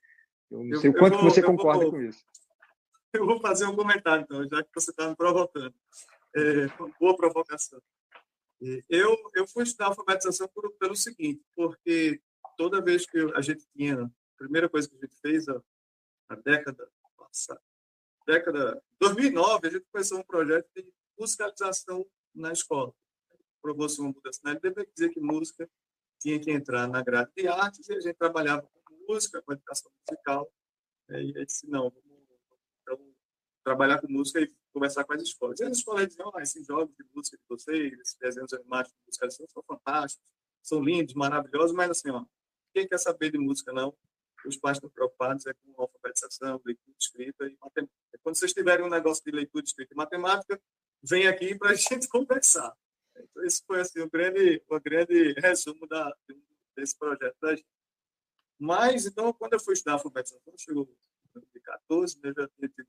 eu não sei eu, o quanto vou, você concorda vou, com isso. Eu vou fazer um comentário, então, já que você está me provocando. É, boa provocação. Eu, eu fui estudar alfabetização por, pelo seguinte, porque toda vez que a gente tinha, a primeira coisa que a gente fez, a, a década passada, década 2009, a gente começou um projeto de musicalização na escola. Provou-se uma mudança na LDB, dizer que música tinha que entrar na grade de artes e a gente trabalhava com música, com educação musical. Né, e aí disse, não, trabalhar com música e conversar com as escolas. E as escolas diziam, ah, esses jogos de música de vocês, esses desenhos animados de música são fantásticos, são lindos, maravilhosos, mas assim, ó, quem quer saber de música não, os pais estão preocupados é com alfabetização, leitura, escrita e matemática. Quando vocês tiverem um negócio de leitura, escrita e matemática, vem aqui para a [LAUGHS] gente conversar. Então, esse foi assim, o grande, o grande resumo da, desse projeto da gente. Mas, então, quando eu fui estudar alfabetização, chegou em 2014, né, eu já tinha tido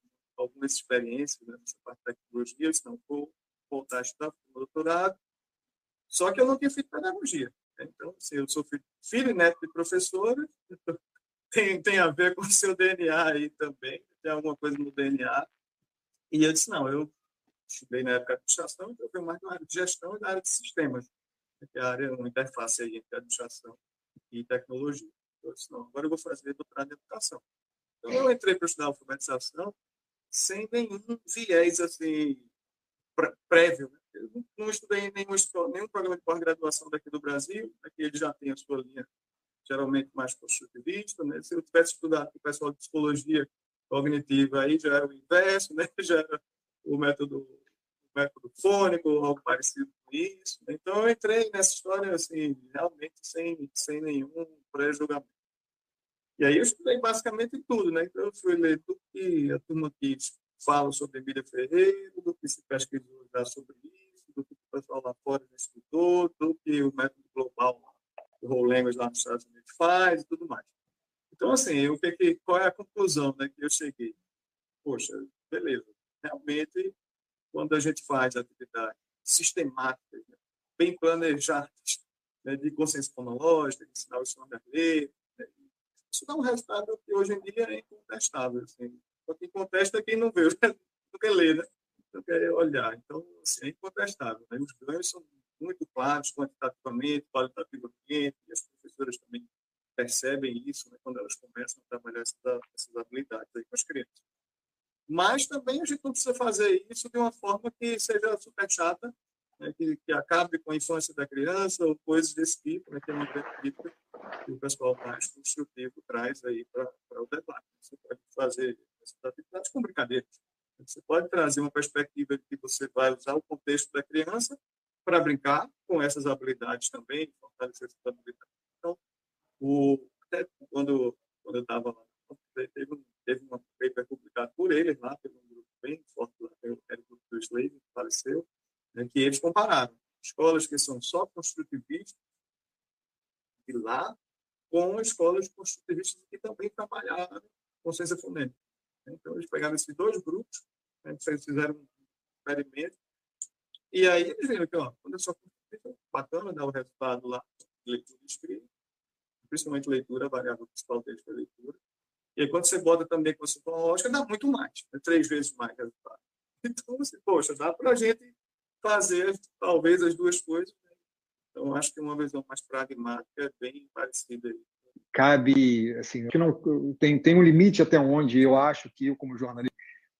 algumas experiências né, nessa parte de tecnologia, se não vou voltar a estudar para o doutorado. Só que eu não tinha feito pedagogia. Né? Então, assim, eu sou filho, filho e neto de professora, [LAUGHS] tem, tem a ver com o seu DNA aí também, tem alguma coisa no DNA. E eu disse, não, eu estudei na época de administração, então eu venho mais na área de gestão e na área de sistemas, que é a área, uma interface aí entre administração e tecnologia. Eu disse, não, agora eu vou fazer doutorado em educação. Então, eu entrei para estudar alfabetização sem nenhum viés assim prévio. Né? Eu não estudei nenhum, nenhum programa de pós-graduação daqui do Brasil, aqui ele já tem a sua linha geralmente mais construtivista. Né? Se eu tivesse estudado com o pessoal de psicologia cognitiva, aí já era o inverso, [LAUGHS] né? já era o método, o método fônico, algo parecido com isso. Né? Então, eu entrei nessa história assim, realmente sem, sem nenhum pré-julgamento. E aí eu estudei basicamente tudo, né? Então eu fui ler tudo que a turma que fala sobre Emília Ferreira, do que se pesquisou já sobre isso, do que o pessoal lá fora estudou, do que o método global, o Whole lá nos Estados Unidos faz e tudo mais. Então, assim, o que, qual é a conclusão né, que eu cheguei? Poxa, beleza. Realmente, quando a gente faz atividades sistemáticas, né, bem planejadas, né, de consciência fonológica, de ensinar o som da letra, isso dá um resultado que hoje em dia é incontestável. Assim. Só quem contesta é quem não vê, [LAUGHS] não quer ler, né? não quer olhar. Então, assim, é incontestável. Né? Os ganhos são muito claros, quantitativamente, qualitativamente, e as professoras também percebem isso né, quando elas começam a trabalhar essas habilidades aí com as crianças. Mas também a gente não precisa fazer isso de uma forma que seja super chata, né, que, que, acabe com a infância da criança ou coisas desse tipo, né, que é uma crítica que o pessoal mais construtivo traz aí para o debate. Você pode fazer essas atividades com brincadeiras. Você pode trazer uma perspectiva de que você vai usar o contexto da criança para brincar com essas habilidades também, fortalecer essas habilidades. Então, o, até quando, quando eu estava lá, teve, um, teve uma paper publicada por eles lá, teve um grupo bem forte lá, era o grupo do Slave, que faleceu, né, que eles compararam escolas que são só construtivistas de lá com escolas construtivistas que também trabalharam com ciência fonética. Então, eles pegaram esses dois grupos, né, fizeram um experimento, e aí eles viram que, ó, quando eu sou construtivista, bacana, dá o resultado lá de leitura escrita, principalmente leitura, a variável principal deles foi leitura. E aí, quando você bota também com a lógica, dá muito mais, né, três vezes mais resultado. [LAUGHS] Então, assim, poxa, dá para a gente fazer, talvez, as duas coisas. Né? Então, acho que uma visão mais pragmática é bem parecida cabe, assim, que não tem, tem um limite até onde eu acho que eu como jornalista,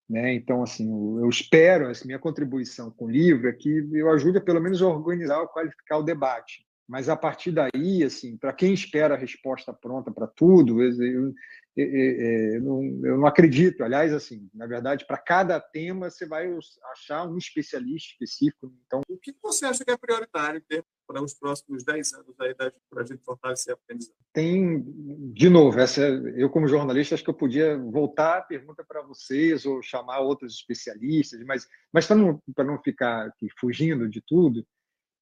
né? Então, assim, eu espero, assim, minha contribuição com o livro é que eu ajude pelo menos a organizar, a qualificar o debate. Mas a partir daí, assim, para quem espera a resposta pronta para tudo, eu, eu, não, acredito. Aliás, assim, na verdade, para cada tema você vai achar um especialista específico. Então, o que você acha que é prioritário para os próximos 10 anos aí para a gente fortalecer a aprendizagem? Tem, de novo, essa, eu como jornalista acho que eu podia voltar a pergunta para vocês ou chamar outros especialistas, mas, mas para não, não ficar aqui fugindo de tudo,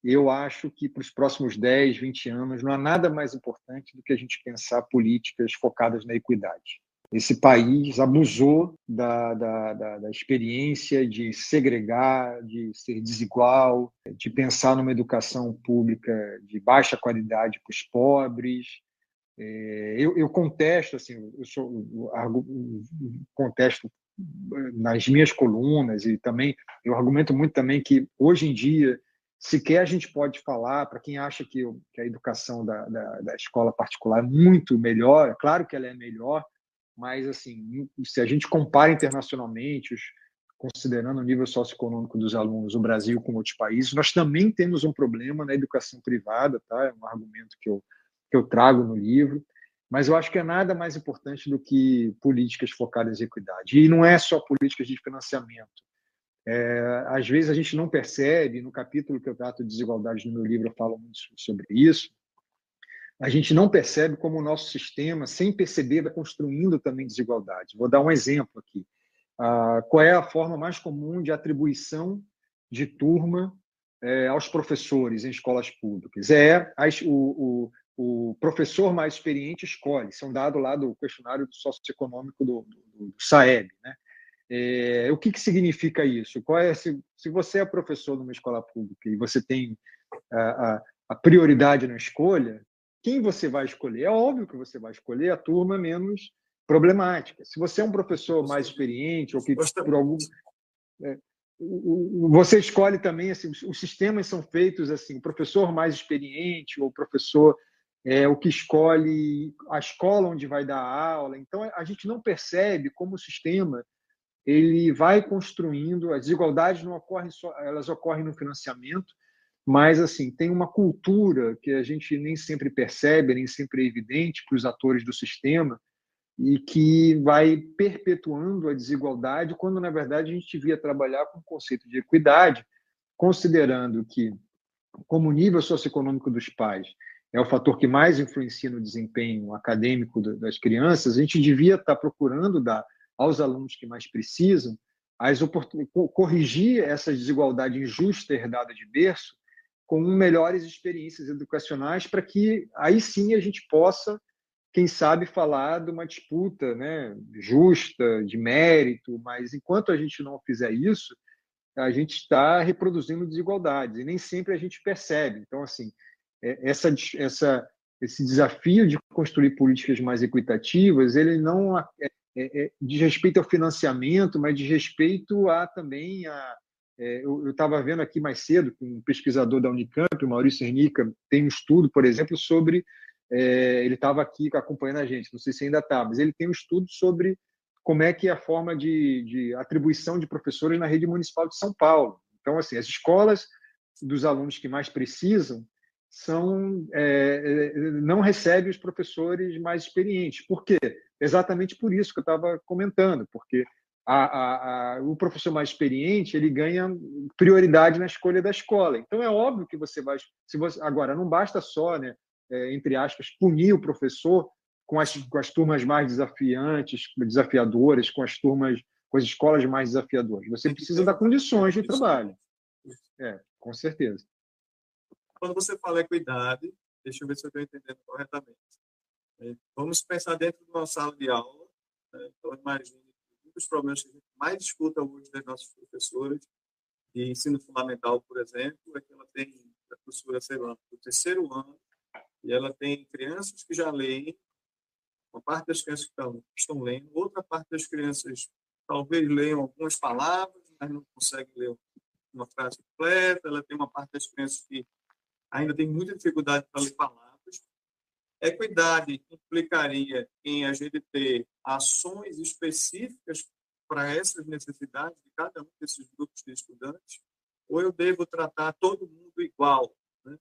eu acho que para os próximos 10, 20 anos não há nada mais importante do que a gente pensar políticas focadas na equidade. Esse país abusou da, da, da, da experiência de segregar, de ser desigual, de pensar numa educação pública de baixa qualidade para os pobres. É, eu, eu contesto, assim, eu sou, contesto nas minhas colunas e também eu argumento muito também que hoje em dia sequer a gente pode falar, para quem acha que, que a educação da, da, da, escola particular é muito melhor, é claro que ela é melhor, mas assim, se a gente compara internacionalmente, os, considerando o nível socioeconômico dos alunos, o Brasil com outros países, nós também temos um problema na educação privada, tá? É um argumento que eu, que eu trago no livro, mas eu acho que é nada mais importante do que políticas focadas em equidade. E não é só políticas de financiamento, é, às vezes a gente não percebe, no capítulo que eu trato de desigualdades no meu livro, eu falo muito sobre isso, a gente não percebe como o nosso sistema, sem perceber, vai construindo também desigualdade. Vou dar um exemplo aqui. Ah, qual é a forma mais comum de atribuição de turma é, aos professores em escolas públicas? É as, o, o, o, professor mais experiente escolhe. Isso é um dado lá do questionário socioeconômico do, do, do SAEB. Né? É, o que, que significa isso? Qual é, se, se você é professor numa escola pública e você tem a, a, a, prioridade na escolha, quem você vai escolher? É óbvio que você vai escolher a turma menos problemática. Se você é um professor mais experiente ou que por algum é, você escolhe também assim, os sistemas são feitos assim, o professor mais experiente ou o professor é o que escolhe a escola onde vai dar aula. Então a gente não percebe como o sistema ele vai construindo, as desigualdades não ocorrem só, elas ocorrem no financiamento, mas assim, tem uma cultura que a gente nem sempre percebe, nem sempre é evidente para os atores do sistema e que vai perpetuando a desigualdade, quando na verdade a gente devia trabalhar com o conceito de equidade, considerando que como o nível socioeconômico dos pais é o fator que mais influencia no desempenho acadêmico das crianças, a gente devia estar procurando dar aos alunos que mais precisam, as corrigir essa desigualdade injusta herdada de berço com melhores experiências educacionais para que aí sim a gente possa, quem sabe, falar de uma disputa né, justa, de mérito, mas enquanto a gente não fizer isso, a gente está reproduzindo desigualdades e nem sempre a gente percebe. Então, assim, é, essa, essa, esse desafio de construir políticas mais equitativas, ele não é, é, diz respeito ao financiamento, mas diz respeito a também a. É, eu estava vendo aqui mais cedo que um pesquisador da Unicamp, o Maurício Hernica, tem um estudo, por exemplo, sobre é, ele estava aqui acompanhando a gente, não sei se ainda está, mas ele tem um estudo sobre como é que é a forma de, de atribuição de professores na rede municipal de São Paulo. Então, assim, as escolas dos alunos que mais precisam são é, é não recebem os professores mais experientes. Por quê? Exatamente por isso que eu estava comentando, porque a, a, a, o professor mais experiente ele ganha prioridade na escolha da escola. Então é óbvio que você vai, se você agora não basta só, né, é, entre aspas, punir o professor com as, com as turmas mais desafiantes, desafiadoras, com as turmas, com as escolas mais desafiadoras. Você precisa dar condições de trabalho. É, com certeza. Quando você fala equidade, deixa eu ver se eu estou entendendo corretamente. É, vamos pensar dentro de uma sala de aula. Né? Então, imagine um dos problemas que a gente mais escuta hoje das nossas professoras de ensino fundamental, por exemplo, é que ela tem a professora, sei lá, do terceiro ano, e ela tem crianças que já leem, uma parte das crianças que estão, estão lendo, outra parte das crianças talvez leiam algumas palavras, mas não conseguem ler uma frase completa, ela tem uma parte das crianças que ainda tem muita dificuldade para ler palavras, Equidade implicaria em a gente ter ações específicas para essas necessidades de cada um desses grupos de estudantes? Ou eu devo tratar todo mundo igual, né?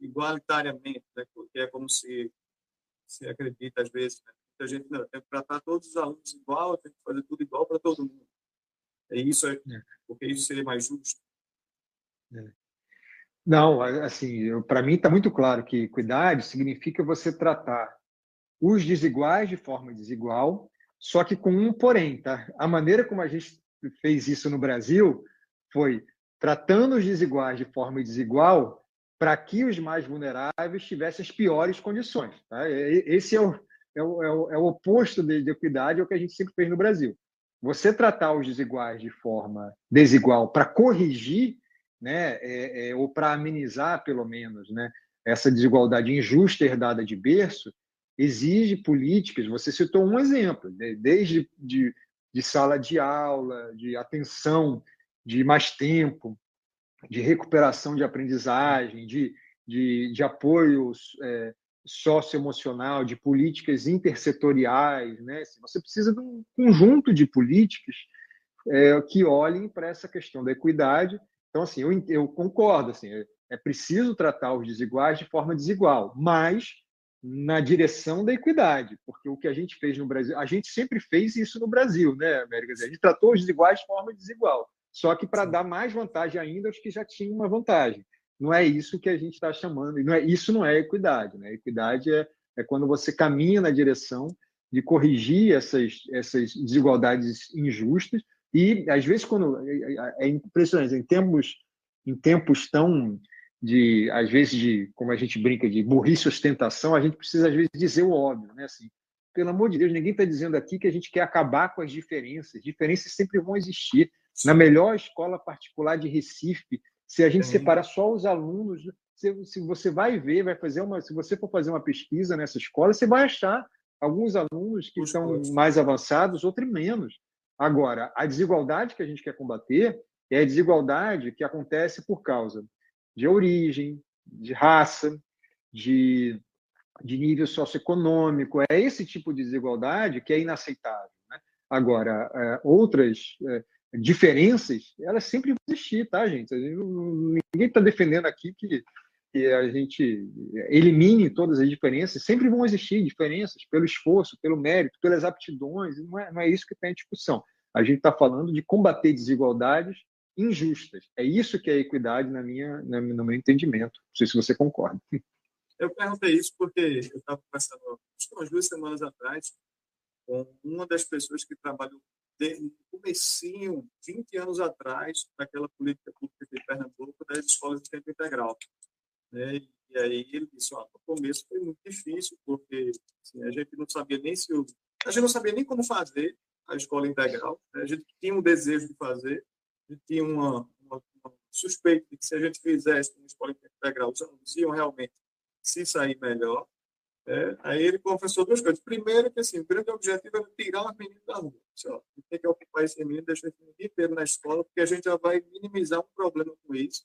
igualitariamente, né? porque é como se, se acredita às vezes. Né? A gente não, tem que tratar todos os alunos igual, tem que fazer tudo igual para todo mundo. É isso, é. porque isso seria mais justo. É. Não, assim, para mim está muito claro que equidade significa você tratar os desiguais de forma desigual, só que com um porém, tá? A maneira como a gente fez isso no Brasil foi tratando os desiguais de forma desigual para que os mais vulneráveis tivessem as piores condições. Tá? Esse é o, é o, é o, é o oposto de, de equidade, é o que a gente sempre fez no Brasil. Você tratar os desiguais de forma desigual para corrigir né, é, é, ou para amenizar, pelo menos, né, essa desigualdade injusta herdada de berço, exige políticas. Você citou um exemplo, desde de, de sala de aula, de atenção, de mais tempo, de recuperação de aprendizagem, de, de, de apoio é, socioemocional, de políticas intersetoriais. Né? Você precisa de um conjunto de políticas é, que olhem para essa questão da equidade então, assim, eu, eu concordo, assim, é, é preciso tratar os desiguais de forma desigual, mas na direção da equidade, porque o que a gente fez no Brasil, a gente sempre fez isso no Brasil, né, América? A gente tratou os desiguais de forma desigual, só que para dar mais vantagem ainda aos que já tinham uma vantagem. Não é isso que a gente está chamando, não é, isso não é equidade, né? Equidade é, é quando você caminha na direção de corrigir essas, essas desigualdades injustas, e, às vezes, quando é impressionante, em tempos, em tempos tão de, às vezes, de, como a gente brinca, de burrice ostentação, a gente precisa, às vezes, dizer o óbvio, né? Assim, pelo amor de Deus, ninguém está dizendo aqui que a gente quer acabar com as diferenças. Diferenças sempre vão existir. Na melhor escola particular de Recife, se a gente Sim. separar só os alunos, se, se, você vai ver, vai fazer uma, se você for fazer uma pesquisa nessa escola, você vai achar alguns alunos que os são mais avançados, outros menos. Agora, a desigualdade que a gente quer combater é a desigualdade que acontece por causa de origem, de raça, de, de nível socioeconômico. É esse tipo de desigualdade que é inaceitável. Né? Agora, é, outras é, diferenças, elas sempre vão existir, tá, gente? Ninguém está defendendo aqui que, que a gente elimine todas as diferenças. Sempre vão existir diferenças pelo esforço, pelo mérito, pelas aptidões. Não é, não é isso que está em discussão. A gente está falando de combater desigualdades injustas. É isso que é equidade na minha, no meu entendimento. Não sei se você concorda. Eu perguntei isso porque eu estava conversando umas duas semanas atrás com uma das pessoas que trabalhou no comecinho, 20 anos atrás, naquela política pública de Pernambuco das escolas de tempo integral. Né? E aí ele disse, ó, no começo foi muito difícil, porque assim, a gente não sabia nem se. A gente não sabia nem como fazer, a escola integral. Né? A gente tinha um desejo de fazer, a gente tinha uma, uma, uma suspeita de que se a gente fizesse uma escola integral, os alunos iam realmente se sair melhor. É, aí ele confessou duas coisas. Primeiro, que assim, o grande objetivo era tirar os meninos da rua. Tem que ocupar esse menino, deixar esse menino inteiro na escola, porque a gente já vai minimizar um problema com isso.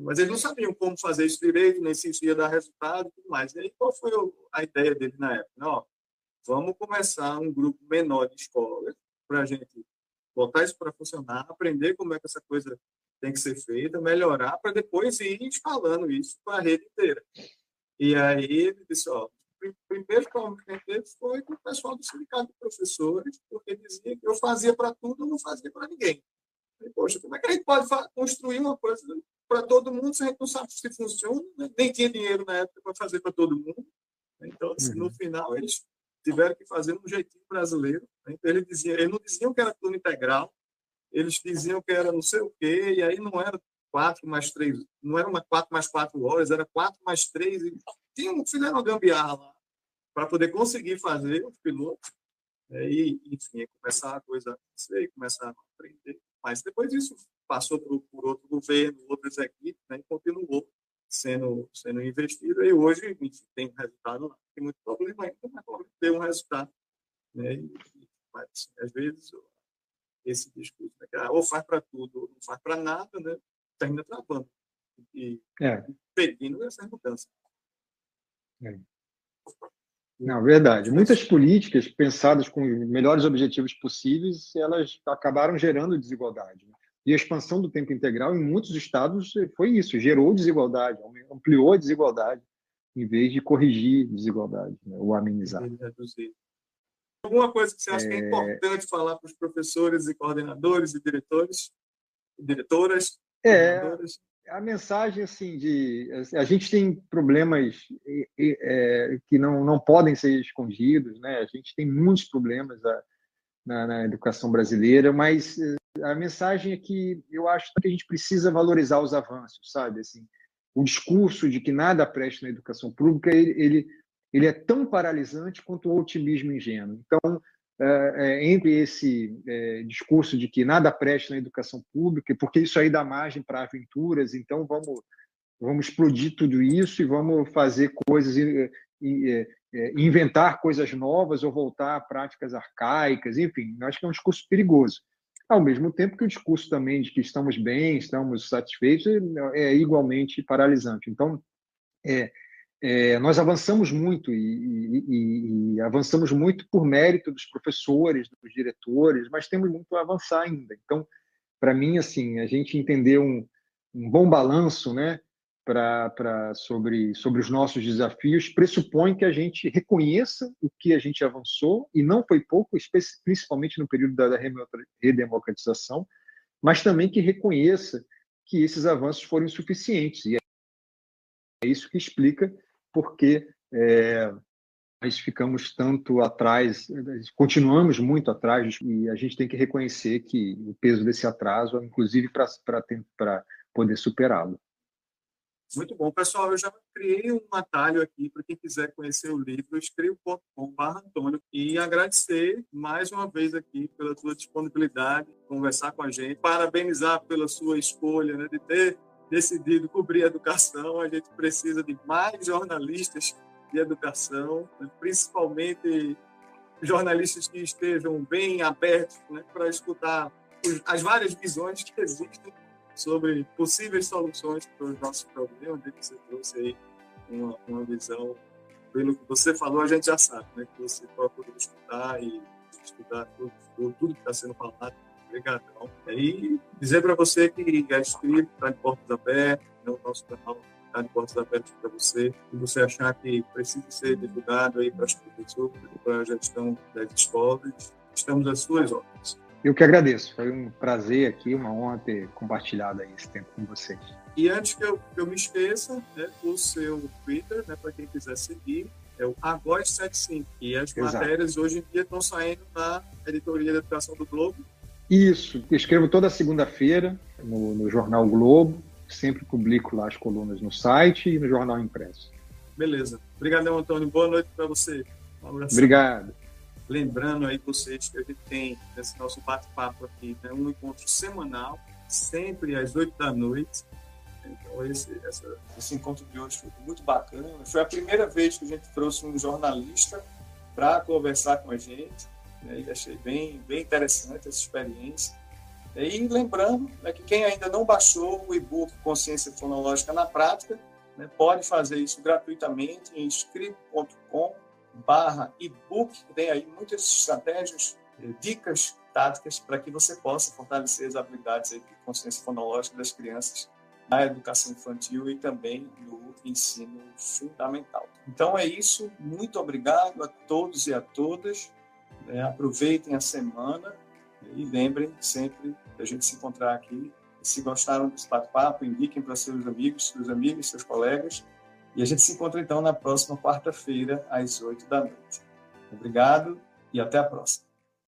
Mas eles não sabiam como fazer isso direito, nem se isso ia dar resultado e tudo mais. E aí, qual foi a ideia dele na época? Não, vamos começar um grupo menor de escolas para a gente botar isso para funcionar, aprender como é que essa coisa tem que ser feita, melhorar, para depois ir escalando isso para a rede inteira. E aí ele disse, ó, o primeiro problema que a gente teve foi com o pessoal do sindicato de professores, porque dizia que eu fazia para tudo, eu não fazia para ninguém. Poxa, como é que a gente pode construir uma coisa para todo mundo se a gente não sabe se funciona? Né? Nem tinha dinheiro na época para fazer para todo mundo. Então, assim, no uhum. final, eles tiveram que fazer um jeitinho brasileiro. Né? Então, ele dizia, eles não diziam que era turno integral, eles diziam que era não sei o quê, e aí não era quatro mais três, não era uma quatro mais quatro horas, era quatro mais três. E tinha, fizeram uma gambiarra lá para poder conseguir fazer os pilotos. Né? E, enfim, começar a coisa a acontecer, começar a aprender. Mas depois disso passou por, por outro governo, outras equipes, né? e continuou sendo, sendo investido. E hoje, enfim, tem um resultado lá. Tem muito problema ainda, mas tem um resultado. Né? E, mas, às vezes, esse discurso, né? Ah, ou faz para tudo, ou não faz para nada, né? termina travando e é. impedindo essa mudança. É. Não, verdade. Muitas políticas pensadas com os melhores objetivos possíveis, elas acabaram gerando desigualdade. Né? E a expansão do tempo integral em muitos estados foi isso, gerou desigualdade, ampliou a desigualdade, em vez de corrigir desigualdade, né? ou amenizar. Alguma coisa que você acha é... que é importante falar para os professores e coordenadores e diretores, diretoras? É, a mensagem assim de a gente tem problemas é, que não, não podem ser escondidos, né? A gente tem muitos problemas na, na, educação brasileira, mas a mensagem é que eu acho que a gente precisa valorizar os avanços, sabe? Assim, o discurso de que nada presta na educação pública ele, ele, ele é tão paralisante quanto o otimismo ingênuo. Então é, é, entre esse é, discurso de que nada presta na educação pública, porque isso aí dá margem para aventuras, então vamos, vamos explodir tudo isso e vamos fazer coisas, e, e, inventar coisas novas ou voltar a práticas arcaicas, enfim, acho que é um discurso perigoso. Ao mesmo tempo que o discurso também de que estamos bem, estamos satisfeitos, é igualmente paralisante. Então, é, é, nós avançamos muito e, e, e, avançamos muito por mérito dos professores, dos diretores, mas temos muito a avançar ainda. Então, para mim, assim, a gente entender um, um bom balanço, né, para sobre sobre os nossos desafios pressupõe que a gente reconheça o que a gente avançou e não foi pouco, principalmente no período da redemocratização, mas também que reconheça que esses avanços foram insuficientes e é isso que explica porque é, nós ficamos tanto atrás, continuamos muito atrás, e a gente tem que reconhecer que o peso desse atraso, inclusive para poder superá-lo. Muito bom. Pessoal, eu já criei um atalho aqui para quem quiser conhecer o livro, escrevo.com.br Antônio e agradecer mais uma vez aqui pela sua disponibilidade, conversar com a gente, parabenizar pela sua escolha né, de ter decidido cobrir a educação. A gente precisa de mais jornalistas de educação, né? principalmente jornalistas que estejam bem abertos né, para escutar as várias visões que existem sobre possíveis soluções para os nossos problemas. Você trouxe aí uma, uma visão, pelo que você falou, a gente já sabe, né, que você procura escutar e estudar tudo, tudo que está sendo falado Obrigadão. E dizer para você que é inscrito, está de portas abertas, né, o nosso canal está de portas abertas para você. Se você achar que precisa ser divulgado aí para as professores, para a gestão das escolas, estamos às suas ordens. Eu que agradeço. Foi um prazer aqui, uma honra ter compartilhado aí esse tempo com vocês. E antes que eu, que eu me esqueça, né, o seu Twitter, né, para quem quiser seguir, é o Agós 75. E as Exato. matérias hoje em dia estão saindo na editoria da Educação do Globo. Isso, escrevo toda segunda-feira no, no, Jornal Globo, sempre publico lá as colunas no site e no Jornal Impresso. Beleza. Obrigado, Antônio. Boa noite para você. Um abraço. Obrigado. Lembrando aí vocês que a gente tem nesse nosso bate-papo aqui, né, um encontro semanal, sempre às oito da noite. Então, esse, essa, esse encontro de hoje foi muito bacana. Foi a primeira vez que a gente trouxe um jornalista para conversar com a gente. Né, e achei bem, bem interessante essa experiência. E lembrando né, que quem ainda não baixou o e-book Consciência Fonológica na Prática, né, pode fazer isso gratuitamente em script.com barra e-book, tem aí muitas estratégias, eh, dicas, táticas para que você possa fortalecer as habilidades de consciência fonológica das crianças na educação infantil e também no ensino fundamental. Então é isso, muito obrigado a todos e a todas, é, aproveitem a semana e lembrem sempre de a gente se encontrar aqui. Se gostaram desse bate-papo, indiquem para seus amigos, seus amigos, seus colegas. E a gente se encontra então na próxima quarta-feira, às oito da noite. Obrigado e até a próxima.